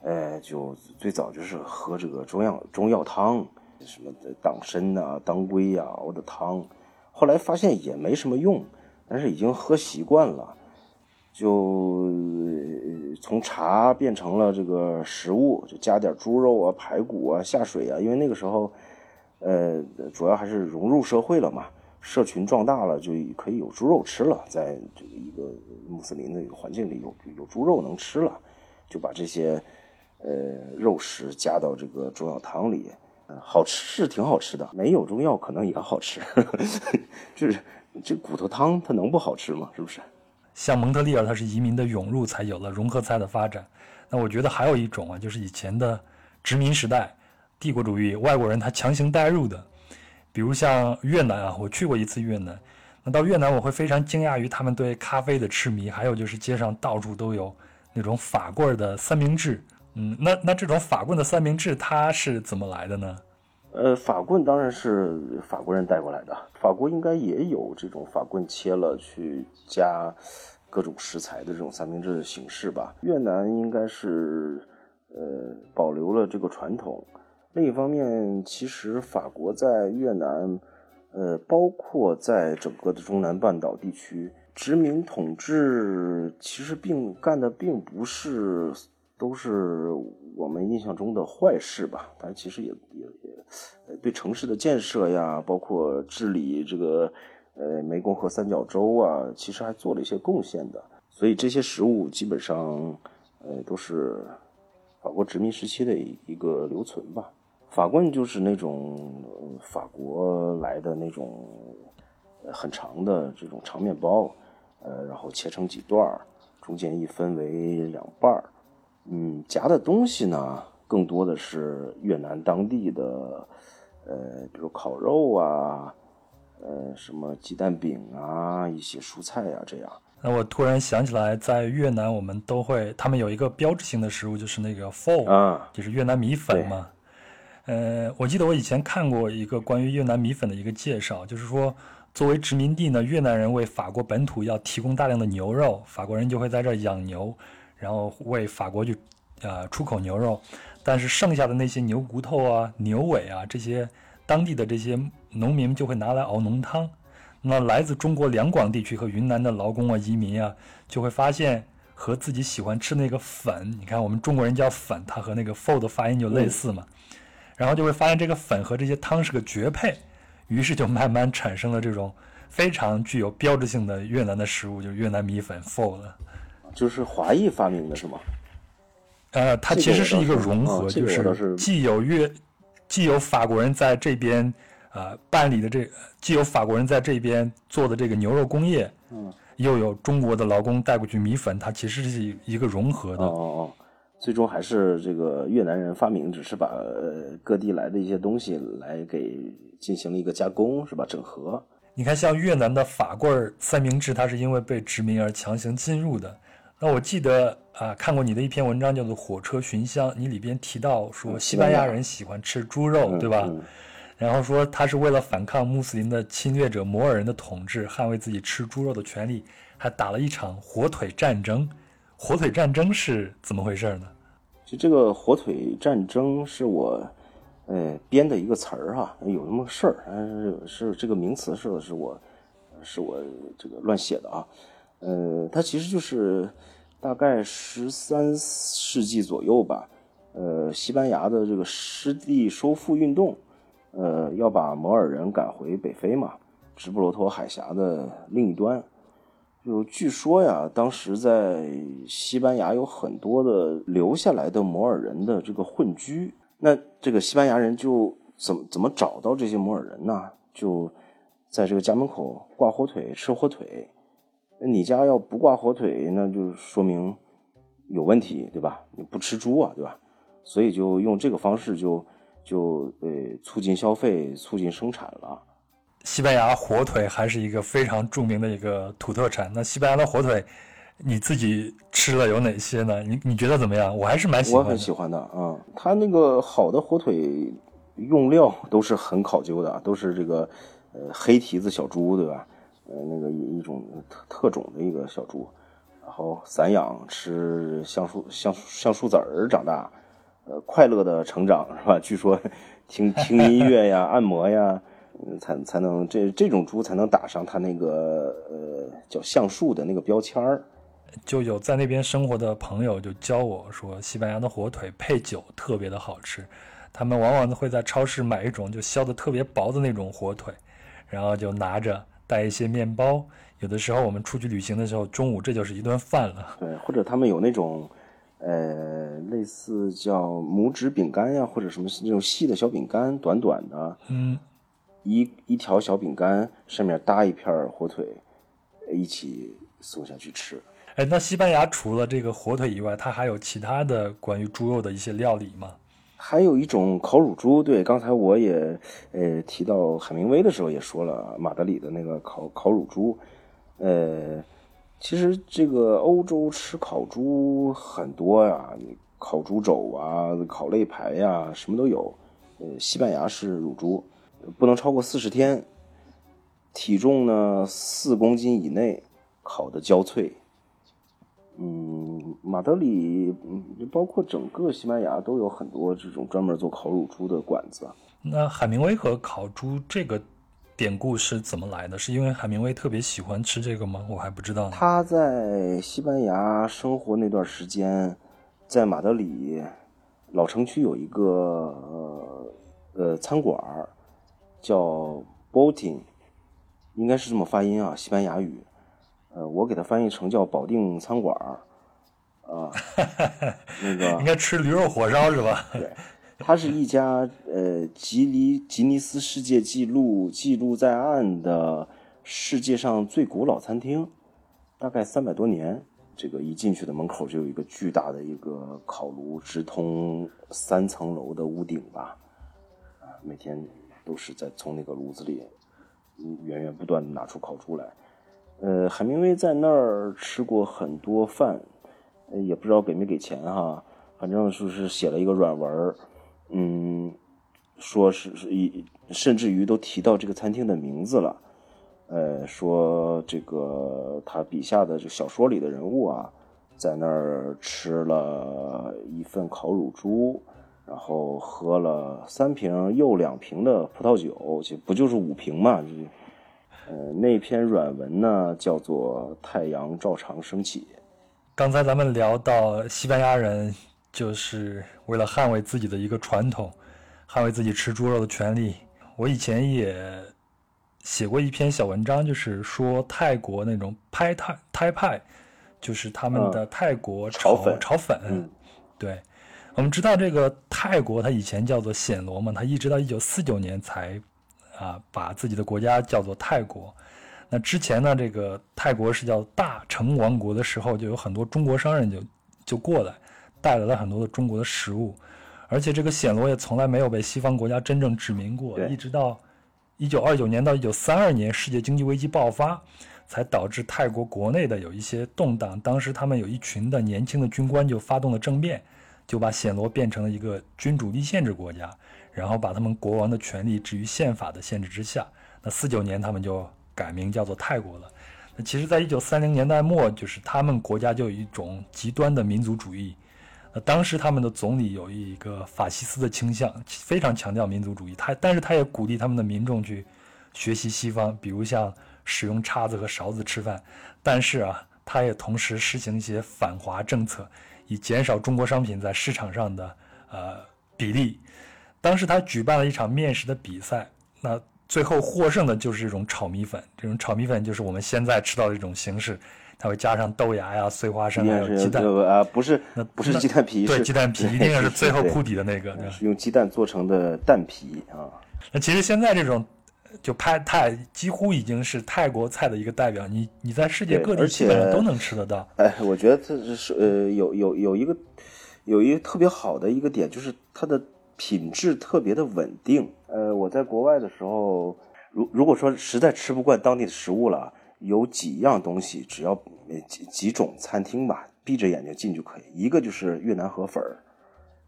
呃，就最早就是喝这个中药中药汤，什么党参呐、当归呀熬的汤，后来发现也没什么用，但是已经喝习惯了，就从茶变成了这个食物，就加点猪肉啊、排骨啊下水啊，因为那个时候，呃，主要还是融入社会了嘛，社群壮大了，就可以有猪肉吃了，在这个一个穆斯林的一个环境里有有猪肉能吃了，就把这些呃肉食加到这个中药汤里，呃好吃是挺好吃的，没有中药可能也好吃，[LAUGHS] 就是这骨头汤它能不好吃吗？是不是？像蒙特利尔，它是移民的涌入，才有了融合菜的发展。那我觉得还有一种啊，就是以前的殖民时代，帝国主义，外国人他强行带入的，比如像越南啊，我去过一次越南。那到越南，我会非常惊讶于他们对咖啡的痴迷，还有就是街上到处都有那种法棍的三明治。嗯，那那这种法棍的三明治它是怎么来的呢？呃，法棍当然是法国人带过来的。法国应该也有这种法棍切了去加各种食材的这种三明治的形式吧。越南应该是呃保留了这个传统。另一方面，其实法国在越南，呃，包括在整个的中南半岛地区，殖民统治其实并干的并不是都是我们印象中的坏事吧。但其实也也也。对城市的建设呀，包括治理这个呃湄公河三角洲啊，其实还做了一些贡献的。所以这些食物基本上呃都是法国殖民时期的一个留存吧。法棍就是那种法国来的那种很长的这种长面包，呃，然后切成几段儿，中间一分为两半儿，嗯，夹的东西呢。更多的是越南当地的，呃，比如烤肉啊，呃，什么鸡蛋饼啊，一些蔬菜啊，这样。那我突然想起来，在越南我们都会，他们有一个标志性的食物，就是那个 pho，啊，就是越南米粉嘛。呃，我记得我以前看过一个关于越南米粉的一个介绍，就是说，作为殖民地呢，越南人为法国本土要提供大量的牛肉，法国人就会在这养牛，然后为法国去呃出口牛肉。但是剩下的那些牛骨头啊、牛尾啊，这些当地的这些农民就会拿来熬浓汤。那来自中国两广地区和云南的劳工啊、移民啊，就会发现和自己喜欢吃那个粉，你看我们中国人叫粉，它和那个 “fo” 的发音就类似嘛。然后就会发现这个粉和这些汤是个绝配，于是就慢慢产生了这种非常具有标志性的越南的食物，就是越南米粉 “fo” 的。就是华裔发明的是吗？呃，它其实是一个融合，就是既有越，既有法国人在这边，呃，办理的这，既有法国人在这边做的这个牛肉工业，嗯，又有中国的劳工带过去米粉，它其实是一个融合的。哦哦哦，最终还是这个越南人发明，只是把各地来的一些东西来给进行了一个加工，是吧？整合。你看，像越南的法棍三明治，它是因为被殖民而强行进入的。那我记得啊，看过你的一篇文章，叫做《火车寻香》，你里边提到说，西班牙人喜欢吃猪肉，对吧？然后说他是为了反抗穆斯林的侵略者摩尔人的统治，捍卫自己吃猪肉的权利，还打了一场火腿战争。火腿战争是怎么回事呢？就这个火腿战争是我呃编的一个词儿哈，有那么个事儿，但是是这个名词是是我是我这个乱写的啊。呃，它其实就是大概十三世纪左右吧。呃，西班牙的这个失地收复运动，呃，要把摩尔人赶回北非嘛，直布罗陀海峡的另一端。就据说呀，当时在西班牙有很多的留下来的摩尔人的这个混居。那这个西班牙人就怎么怎么找到这些摩尔人呢？就在这个家门口挂火腿，吃火腿。你家要不挂火腿，那就说明有问题，对吧？你不吃猪啊，对吧？所以就用这个方式，就就呃促进消费，促进生产了。西班牙火腿还是一个非常著名的一个土特产。那西班牙的火腿，你自己吃了有哪些呢？你你觉得怎么样？我还是蛮喜欢，我很喜欢的啊。它那个好的火腿用料都是很考究的，都是这个呃黑蹄子小猪，对吧？呃，那个一一种特特种的一个小猪，然后散养吃橡树橡橡树籽儿长大，呃，快乐的成长是吧？据说听听音乐呀、按摩呀，才才能这这种猪才能打上它那个呃叫橡树的那个标签儿。就有在那边生活的朋友就教我说，西班牙的火腿配酒特别的好吃。他们往往会在超市买一种就削的特别薄的那种火腿，然后就拿着带一些面包。有的时候我们出去旅行的时候，中午这就是一顿饭了。对，或者他们有那种，呃，类似叫拇指饼干呀，或者什么那种细的小饼干，短短的，嗯，一一条小饼干上面搭一片火腿，一起送下去吃。哎，那西班牙除了这个火腿以外，它还有其他的关于猪肉的一些料理吗？还有一种烤乳猪，对，刚才我也呃提到海明威的时候也说了，马德里的那个烤烤乳猪，呃，其实这个欧洲吃烤猪很多呀，烤猪肘啊，烤肋排呀，什么都有。呃，西班牙是乳猪，不能超过四十天，体重呢四公斤以内，烤的焦脆。嗯，马德里，嗯，包括整个西班牙都有很多这种专门做烤乳猪的馆子。那海明威和烤猪这个典故是怎么来的？是因为海明威特别喜欢吃这个吗？我还不知道。他在西班牙生活那段时间，在马德里老城区有一个呃呃餐馆叫 Boating，应该是这么发音啊，西班牙语。呃，我给它翻译成叫保定餐馆儿，啊，[LAUGHS] 那个应该吃驴肉火烧是吧？[LAUGHS] 对，它是一家呃吉尼吉尼斯世界纪录记录在案的世界上最古老餐厅，大概三百多年。这个一进去的门口就有一个巨大的一个烤炉，直通三层楼的屋顶吧，啊，每天都是在从那个炉子里源源不断的拿出烤猪来。呃，海明威在那儿吃过很多饭，也不知道给没给钱哈，反正就是写了一个软文嗯，说是是一，甚至于都提到这个餐厅的名字了，呃，说这个他笔下的这小说里的人物啊，在那儿吃了一份烤乳猪，然后喝了三瓶又两瓶的葡萄酒，就不就是五瓶嘛？呃，那篇软文呢，叫做《太阳照常升起》。刚才咱们聊到西班牙人，就是为了捍卫自己的一个传统，捍卫自己吃猪肉的权利。我以前也写过一篇小文章，就是说泰国那种拍泰泰派，就是他们的泰国炒粉。炒粉，对，我们知道这个泰国，它以前叫做暹罗嘛，它一直到一九四九年才。啊，把自己的国家叫做泰国。那之前呢，这个泰国是叫大成王国的时候，就有很多中国商人就就过来，带来了很多的中国的食物。而且这个暹罗也从来没有被西方国家真正殖民过，一直到一九二九年到一九三二年世界经济危机爆发，才导致泰国国内的有一些动荡。当时他们有一群的年轻的军官就发动了政变，就把暹罗变成了一个君主立宪制国家。然后把他们国王的权力置于宪法的限制之下。那四九年他们就改名叫做泰国了。那其实，在一九三零年代末，就是他们国家就有一种极端的民族主义。那当时他们的总理有一个法西斯的倾向，非常强调民族主义。他但是他也鼓励他们的民众去学习西方，比如像使用叉子和勺子吃饭。但是啊，他也同时实行一些反华政策，以减少中国商品在市场上的呃比例。当时他举办了一场面食的比赛，那最后获胜的就是这种炒米粉。这种炒米粉就是我们现在吃到的这种形式，它会加上豆芽呀、碎花生还有鸡蛋啊，不是，那不是鸡蛋皮，对，鸡蛋皮一定是最后铺底的那个，是用鸡蛋做成的蛋皮啊。那其实现在这种就拍泰几乎已经是泰国菜的一个代表，你你在世界各地基本上都能吃得到。哎，我觉得这是呃有有有一个有一个特别好的一个点，就是它的。品质特别的稳定。呃，我在国外的时候，如如果说实在吃不惯当地的食物了，有几样东西，只要几几种餐厅吧，闭着眼睛进就可以。一个就是越南河粉儿，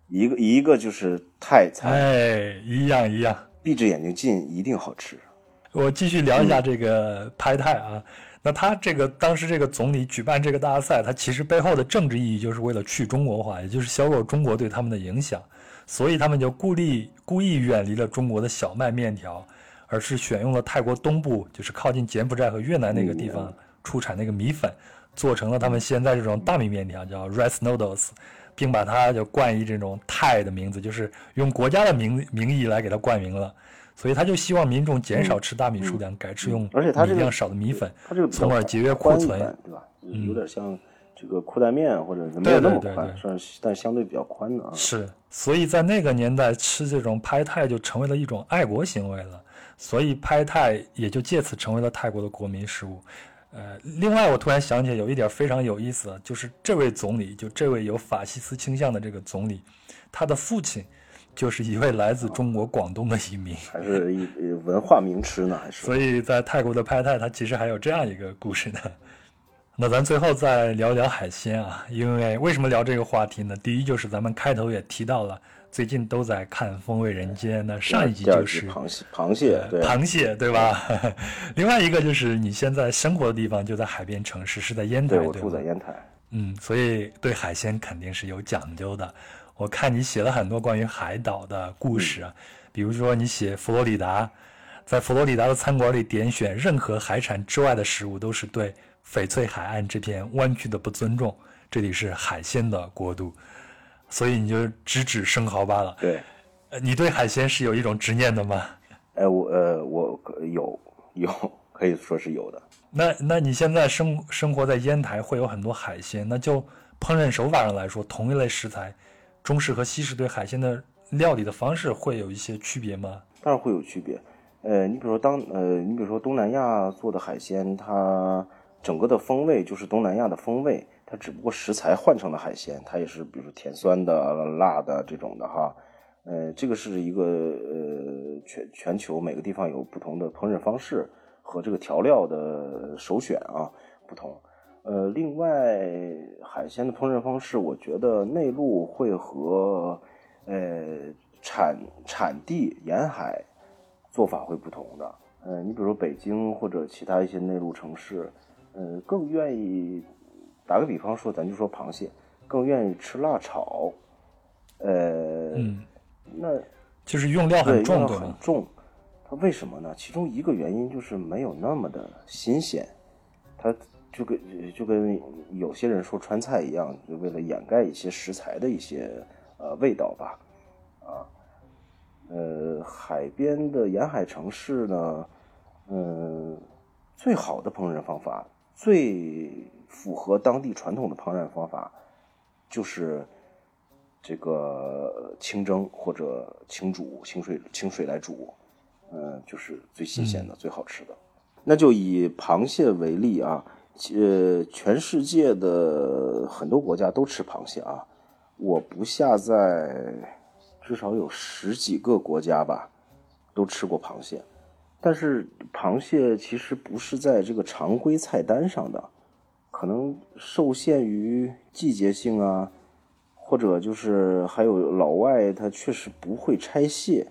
一个一个就是泰餐。哎，一样一样，闭着眼睛进一定好吃。我继续聊一下这个拍泰啊。那他这个当时这个总理举办这个大赛，他其实背后的政治意义就是为了去中国化，也就是削弱中国对他们的影响。所以他们就故意故意远离了中国的小麦面条，而是选用了泰国东部，就是靠近柬埔寨和越南那个地方出产那个米粉做成了他们现在这种大米面条，叫 rice noodles，并把它就冠以这种泰的名字，就是用国家的名名义来给它冠名了。所以他就希望民众减少吃大米数量，改吃用米量少的米粉，它这个从而节约库存。点对吧？有点像这个裤带面或者没有那么宽，算是但相对比较宽的啊。是，所以在那个年代吃这种拍泰就成为了一种爱国行为了，所以拍泰也就借此成为了泰国的国民食物。呃，另外我突然想起来有一点非常有意思，就是这位总理，就这位有法西斯倾向的这个总理，他的父亲就是一位来自中国广东的移民。还是一呃文化名吃呢，还是所以在泰国的拍泰，它其实还有这样一个故事呢。那咱最后再聊聊海鲜啊，因为为什么聊这个话题呢？第一就是咱们开头也提到了，最近都在看《风味人间》，那上一集就是螃蟹，螃蟹对，螃蟹，对吧？另外一个就是你现在生活的地方就在海边城市，是在烟台，对我？住在烟台，嗯，所以对海鲜肯定是有讲究的。我看你写了很多关于海岛的故事啊，比如说你写佛罗里达，在佛罗里达的餐馆里点选任何海产之外的食物，都是对翡翠海岸这片湾区的不尊重。这里是海鲜的国度，所以你就直指生蚝罢了。对，呃你对海鲜是有一种执念的吗？哎，我呃我有有可以说是有的，那那你现在生生活在烟台，会有很多海鲜，那就烹饪手法上来说，同一类食材，中式和西式对海鲜的料理的方式会有一些区别吗？当然会有区别。呃，你比如说当呃，你比如说东南亚做的海鲜，它整个的风味就是东南亚的风味，它只不过食材换成了海鲜，它也是比如说甜酸的、辣的这种的哈。呃，这个是一个呃全全球每个地方有不同的烹饪方式和这个调料的首选啊不同。呃，另外海鲜的烹饪方式，我觉得内陆会和呃产产地沿海做法会不同的。呃，你比如说北京或者其他一些内陆城市，呃，更愿意打个比方说，咱就说螃蟹，更愿意吃辣炒。呃，嗯，那就是用料很重，很重，它为什么呢？其中一个原因就是没有那么的新鲜，它就跟就跟有些人说川菜一样，就为了掩盖一些食材的一些呃味道吧，啊，呃，海边的沿海城市呢，嗯、最好的烹饪方法，最符合当地传统的烹饪方法，就是这个清蒸或者清煮，清水清水来煮，嗯、就是最新鲜的、最好吃的。那就以螃蟹为例啊，呃，全世界的很多国家都吃螃蟹啊，我不下在至少有十几个国家吧，都吃过螃蟹。但是螃蟹其实不是在这个常规菜单上的，可能受限于季节性啊，或者就是还有老外他确实不会拆蟹，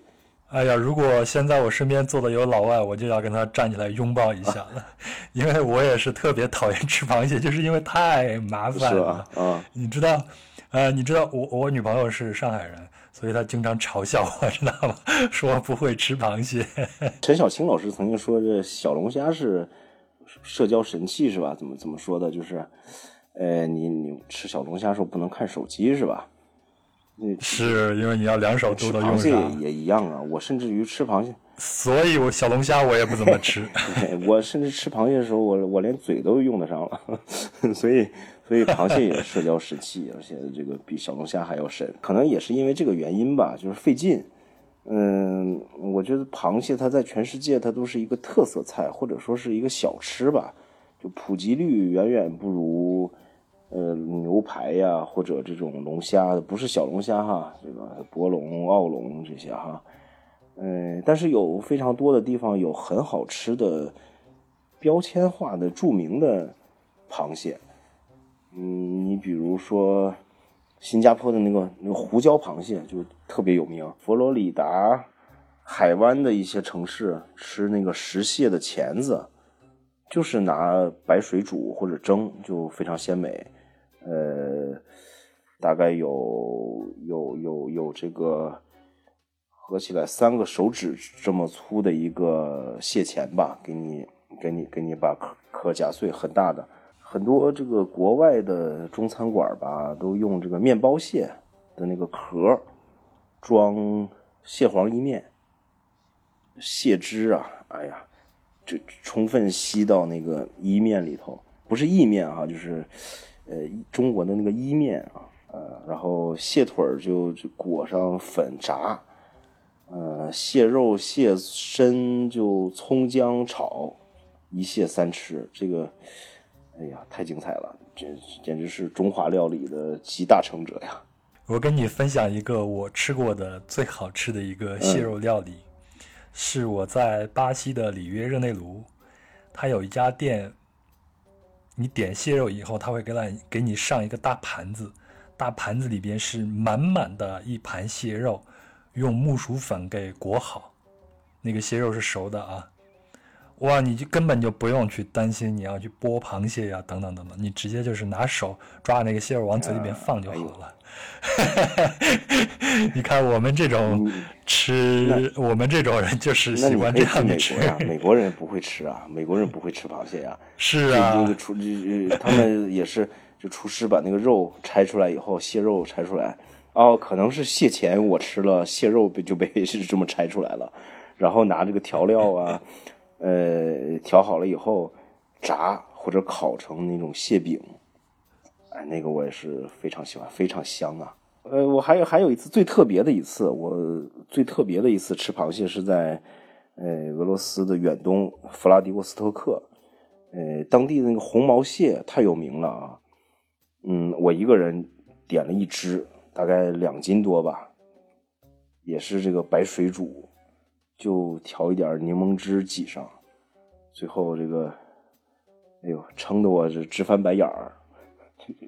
哎呀，如果现在我身边坐的有老外，我就要跟他站起来拥抱一下了，[LAUGHS] 因为我也是特别讨厌吃螃蟹，就是因为太麻烦了？啊，你知道，呃，你知道我我女朋友是上海人，所以他经常嘲笑我，[LAUGHS] 知道吗？说不会吃螃蟹。[LAUGHS] 陈小青老师曾经说，这小龙虾是社交神器是吧？怎么怎么说的？就是，呃，你你吃小龙虾时候不能看手机是吧？你是因为你要两手吃都能用螃蟹上，也一样啊。我甚至于吃螃蟹，所以我小龙虾我也不怎么 [LAUGHS] 吃。我甚至吃螃蟹的时候，我我连嘴都用得上了，[LAUGHS] 所以所以螃蟹也是社交神器，而且这个比小龙虾还要神。可能也是因为这个原因吧，就是费劲。嗯，我觉得螃蟹它在全世界它都是一个特色菜，或者说是一个小吃吧，就普及率远远不如呃牛排呀或者这种龙虾，不是小龙虾哈，这个博龙、澳龙这些哈。嗯，但是有非常多的地方有很好吃的标签化的著名的螃蟹。嗯，你比如说新加坡的那个那个胡椒螃蟹就特别有名，佛罗里达海湾的一些城市吃那个石蟹的钳子，就是拿白水煮或者蒸，就非常鲜美。呃，大概有有有有这个合起来三个手指这么粗的一个蟹钳吧，给你给你给你把壳壳夹碎，很大的。很多这个国外的中餐馆吧，都用这个面包蟹的那个壳装蟹黄意面，蟹汁啊，哎呀，就充分吸到那个意面里头，不是意面啊，就是呃中国的那个伊面啊，呃，然后蟹腿就就裹上粉炸，呃，蟹肉、蟹身就葱姜炒，一蟹三吃，这个，哎呀，太精彩了，这简直是中华料理的集大成者呀！[LAUGHS] 我跟你分享一个我吃过的最好吃的一个蟹肉料理，是我在巴西的里约热内卢，它有一家店，你点蟹肉以后，他会给来给你上一个大盘子，大盘子里边是满满的一盘蟹肉，用木薯粉给裹好，那个蟹肉是熟的啊。哇，你就根本就不用去担心你要去剥螃蟹呀，等等等等，你直接就是拿手抓那个蟹肉往嘴里面放就好了。[LAUGHS] 你看我们这种吃，我们这种人就是喜欢这样的吃。美国呀，[LAUGHS] 美国人不会吃啊，美国人不会吃螃蟹呀。这是啊个，厨呃他们也是，就厨师把那个肉拆出来以后，蟹肉拆出来，哦，可能是蟹钳我吃了，蟹肉被就被 [LAUGHS] 是这么拆出来了，然后拿这个调料啊，呃，调好了以后炸或者烤成那种蟹饼，哎，那个我也是非常喜欢，非常香啊。呃，我还有还有一次最特别的一次，我最特别的一次吃螃蟹是在呃俄罗斯的远东弗拉迪沃斯托克，呃，当地的那个红毛蟹太有名了啊。嗯，我一个人点了一只，大概两斤多吧，也是这个白水煮，就调一点柠檬汁挤上，最后这个，哎呦，撑得我这直翻白眼儿，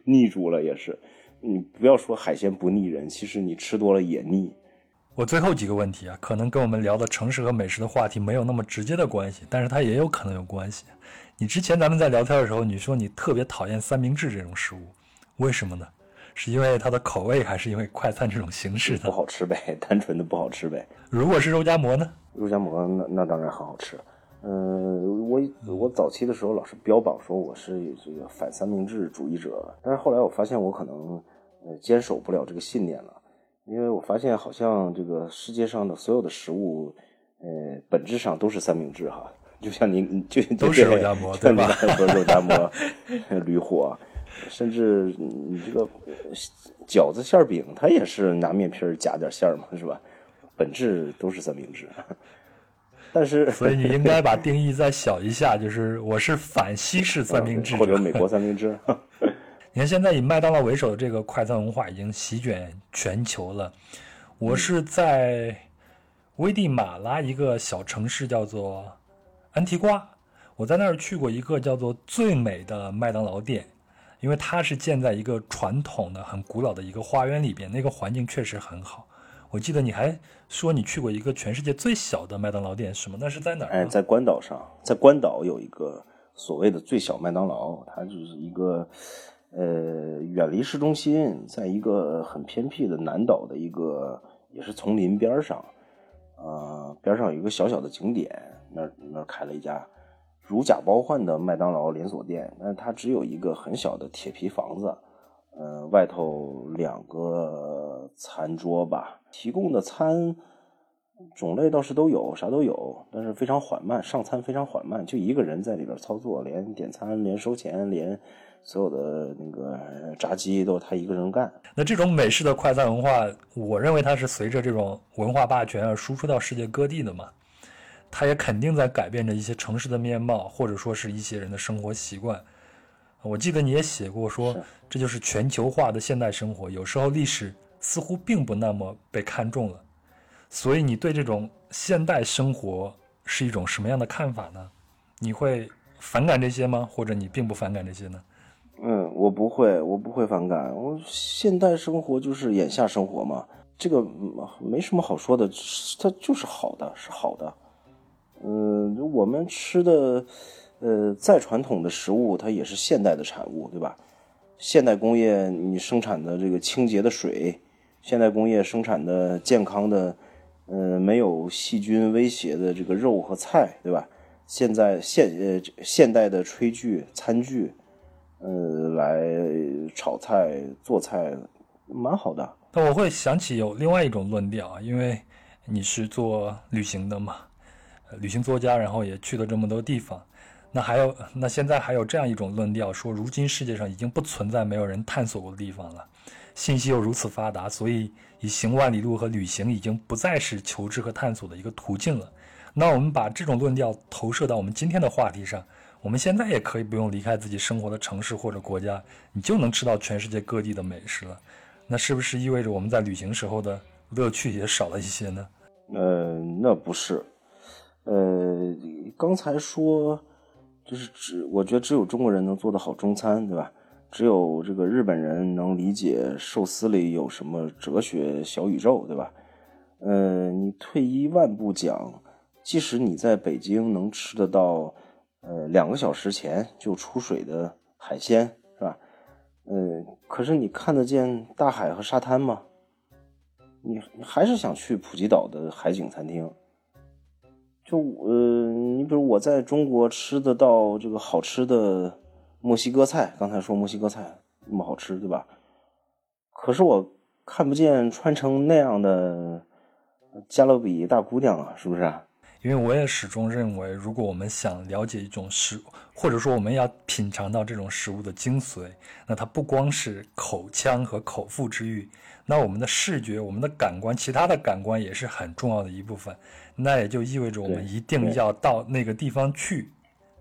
腻住了也是。你不要说海鲜不腻人，其实你吃多了也腻。我最后几个问题啊，可能跟我们聊的城市和美食的话题没有那么直接的关系，但是它也有可能有关系。你之前咱们在聊天的时候，你说你特别讨厌三明治这种食物，为什么呢？是因为它的口味，还是因为快餐这种形式不？好吃呗，单纯的不好吃呗。如果是肉夹馍呢？肉夹馍那那当然很好吃。嗯、我我早期的时候老是标榜说我是这个反三明治主义者，但是后来我发现我可能呃坚守不了这个信念了，因为我发现好像这个世界上的所有的食物，呃，本质上都是三明治哈。[LAUGHS] 就像您就都是肉夹馍对吧说肉夹馍、[LAUGHS] 驴火，甚至你这个呃饺子馅儿饼，它也是拿面皮儿夹点馅儿嘛，是吧？本质都是三明治。但是，所以你应该把定义再小一下，就是我是反西式三明治或者美国三明治，[LAUGHS] 你看，现在以麦当劳为首的这个快餐文化已经席卷全球了。我是在危地马拉一个小城市叫做安提瓜，我在那儿去过一个叫做最美的麦当劳店，因为它是建在一个传统的、很古老的一个花园里边，那个环境确实很好。我记得你还说你去过一个全世界最小的麦当劳店，什么？那是在哪儿哎，在关岛上，在关岛有一个所谓的最小麦当劳，它就是一个呃远离市中心，在一个很偏僻的南岛的一个也是丛林边上，呃，边上有一个小小的景点，那那开了一家如假包换的麦当劳连锁店，但是它只有一个很小的铁皮房子，呃，外头两个餐桌吧，提供的餐种类倒是都有，啥都有，但是非常缓慢，上餐非常缓慢，就一个人在里边操作，连点餐、连收钱、连所有的那个炸鸡都是他一个人干。那这种美式的快餐文化，我认为它是随着这种文化霸权而输出到世界各地的嘛。它也肯定在改变着一些城市的面貌，或者说是一些人的生活习惯。我记得你也写过说是，这就是全球化的现代生活。有时候历史似乎并不那么被看重了，所以你对这种现代生活是一种什么样的看法呢？你会反感这些吗？或者你并不反感这些呢？嗯，我不会，我不会反感。我现代生活就是眼下生活嘛，这个没什么好说的，它就是好的，是好的。嗯，我们吃的，呃，再传统的食物，它也是现代的产物，对吧？现代工业你生产的这个清洁的水，现代工业生产的健康的，呃，没有细菌威胁的这个肉和菜，对吧？现在现呃现代的炊具、餐具，呃，来炒菜做菜，蛮好的。那我会想起有另外一种论调啊，因为你是做旅行的嘛，旅行作家，然后也去了这么多地方。那还有，那现在还有这样一种论调，说如今世界上已经不存在没有人探索过的地方了，信息又如此发达，所以以行万里路和旅行已经不再是求知和探索的一个途径了。那我们把这种论调投射到我们今天的话题上，我们现在也可以不用离开自己生活的城市或者国家，你就能吃到全世界各地的美食了。那是不是意味着我们在旅行时候的乐趣也少了一些呢？呃，那不是，呃，刚才说就是只，我觉得只有中国人能做得好中餐，对吧？只有这个日本人能理解寿司里有什么哲学小宇宙，对吧？呃，你退一万步讲，即使你在北京能吃得到，呃，两个小时前就出水的海鲜，是吧？呃，可是你看得见大海和沙滩吗？你你还是想去普吉岛的海景餐厅？就呃，你比如我在中国吃得到这个好吃的墨西哥菜，刚才说墨西哥菜那么好吃，对吧？可是我看不见穿成那样的加勒比大姑娘啊，是不是啊？因为我也始终认为，如果我们想了解一种食，或者说我们要品尝到这种食物的精髓，那它不光是口腔和口腹之欲，那我们的视觉、我们的感官、其他的感官也是很重要的一部分。那也就意味着我们一定要到那个地方去，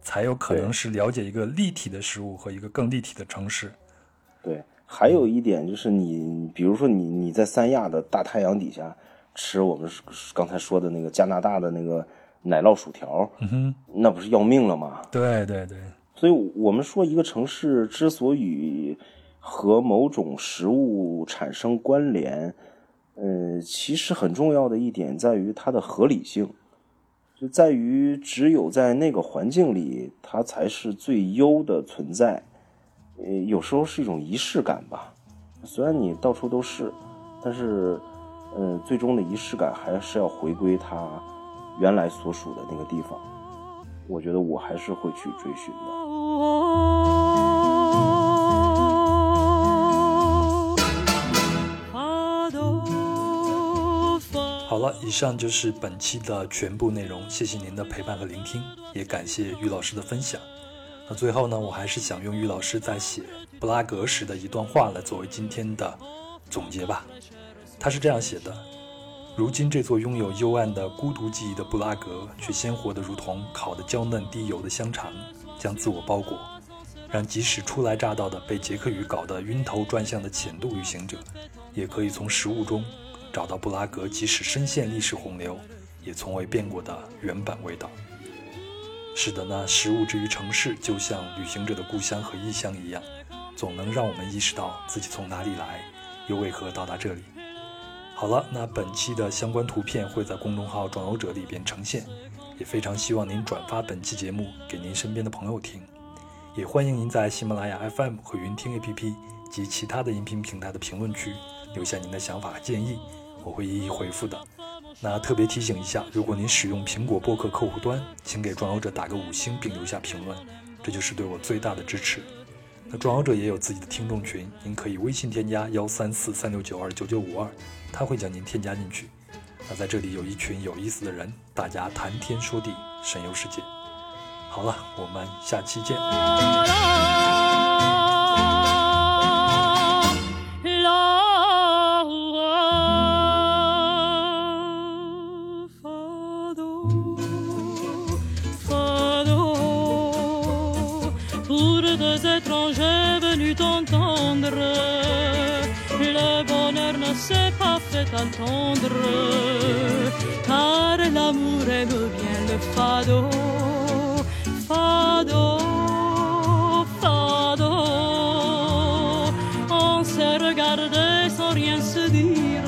才有可能是了解一个立体的食物和一个更立体的城市。对，还有一点就是你，比如说你你在三亚的大太阳底下吃我们刚才说的那个加拿大的那个奶酪薯条，嗯哼，那不是要命了吗？对对对，所以我们说一个城市之所以和某种食物产生关联，呃，其实很重要的一点在于它的合理性，就在于只有在那个环境里，它才是最优的存在。呃，有时候是一种仪式感吧。虽然你到处都是，但是，呃，最终的仪式感还是要回归它原来所属的那个地方。我觉得我还是会去追寻的。好了，以上就是本期的全部内容，谢谢您的陪伴和聆听，也感谢于老师的分享。那最后呢，我还是想用于老师在写布拉格时的一段话来作为今天的总结吧。他是这样写的：如今这座拥有幽暗的孤独记忆的布拉格，却鲜活的如同烤的娇嫩低油的香肠，将自我包裹，让即使初来乍到的被捷克语搞得晕头转向的浅度旅行者，也可以从食物中找到布拉格即使深陷历史洪流，也从未变过的原版味道。使得，那食物之于城市，就像旅行者的故乡和异乡一样，总能让我们意识到自己从哪里来，又为何到达这里。好了，那本期的相关图片会在公众号“壮游者”里边呈现，也非常希望您转发本期节目给您身边的朋友听，也欢迎您在喜马拉雅 FM 和云听 APP 及其他的音频平台的评论区留下您的想法和建议，我会一一回复的。那特别提醒一下，如果您使用苹果播客客户端，请给壮游者打个五星并留下评论，这就是对我最大的支持。那壮游者也有自己的听众群，您可以微信添加幺三四三六九二九九五二，他会将您添加进去。那在这里有一群有意思的人，大家谈天说地，神游世界。好了，我们下期见。Fait attendre, car l'amour aime bien le fado, fado, fado. On s'est regardé sans rien se dire.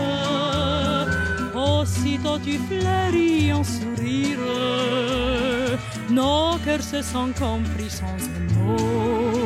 Aussitôt tu fleuris en sourire. Nos cœurs se sont compris sans un mot.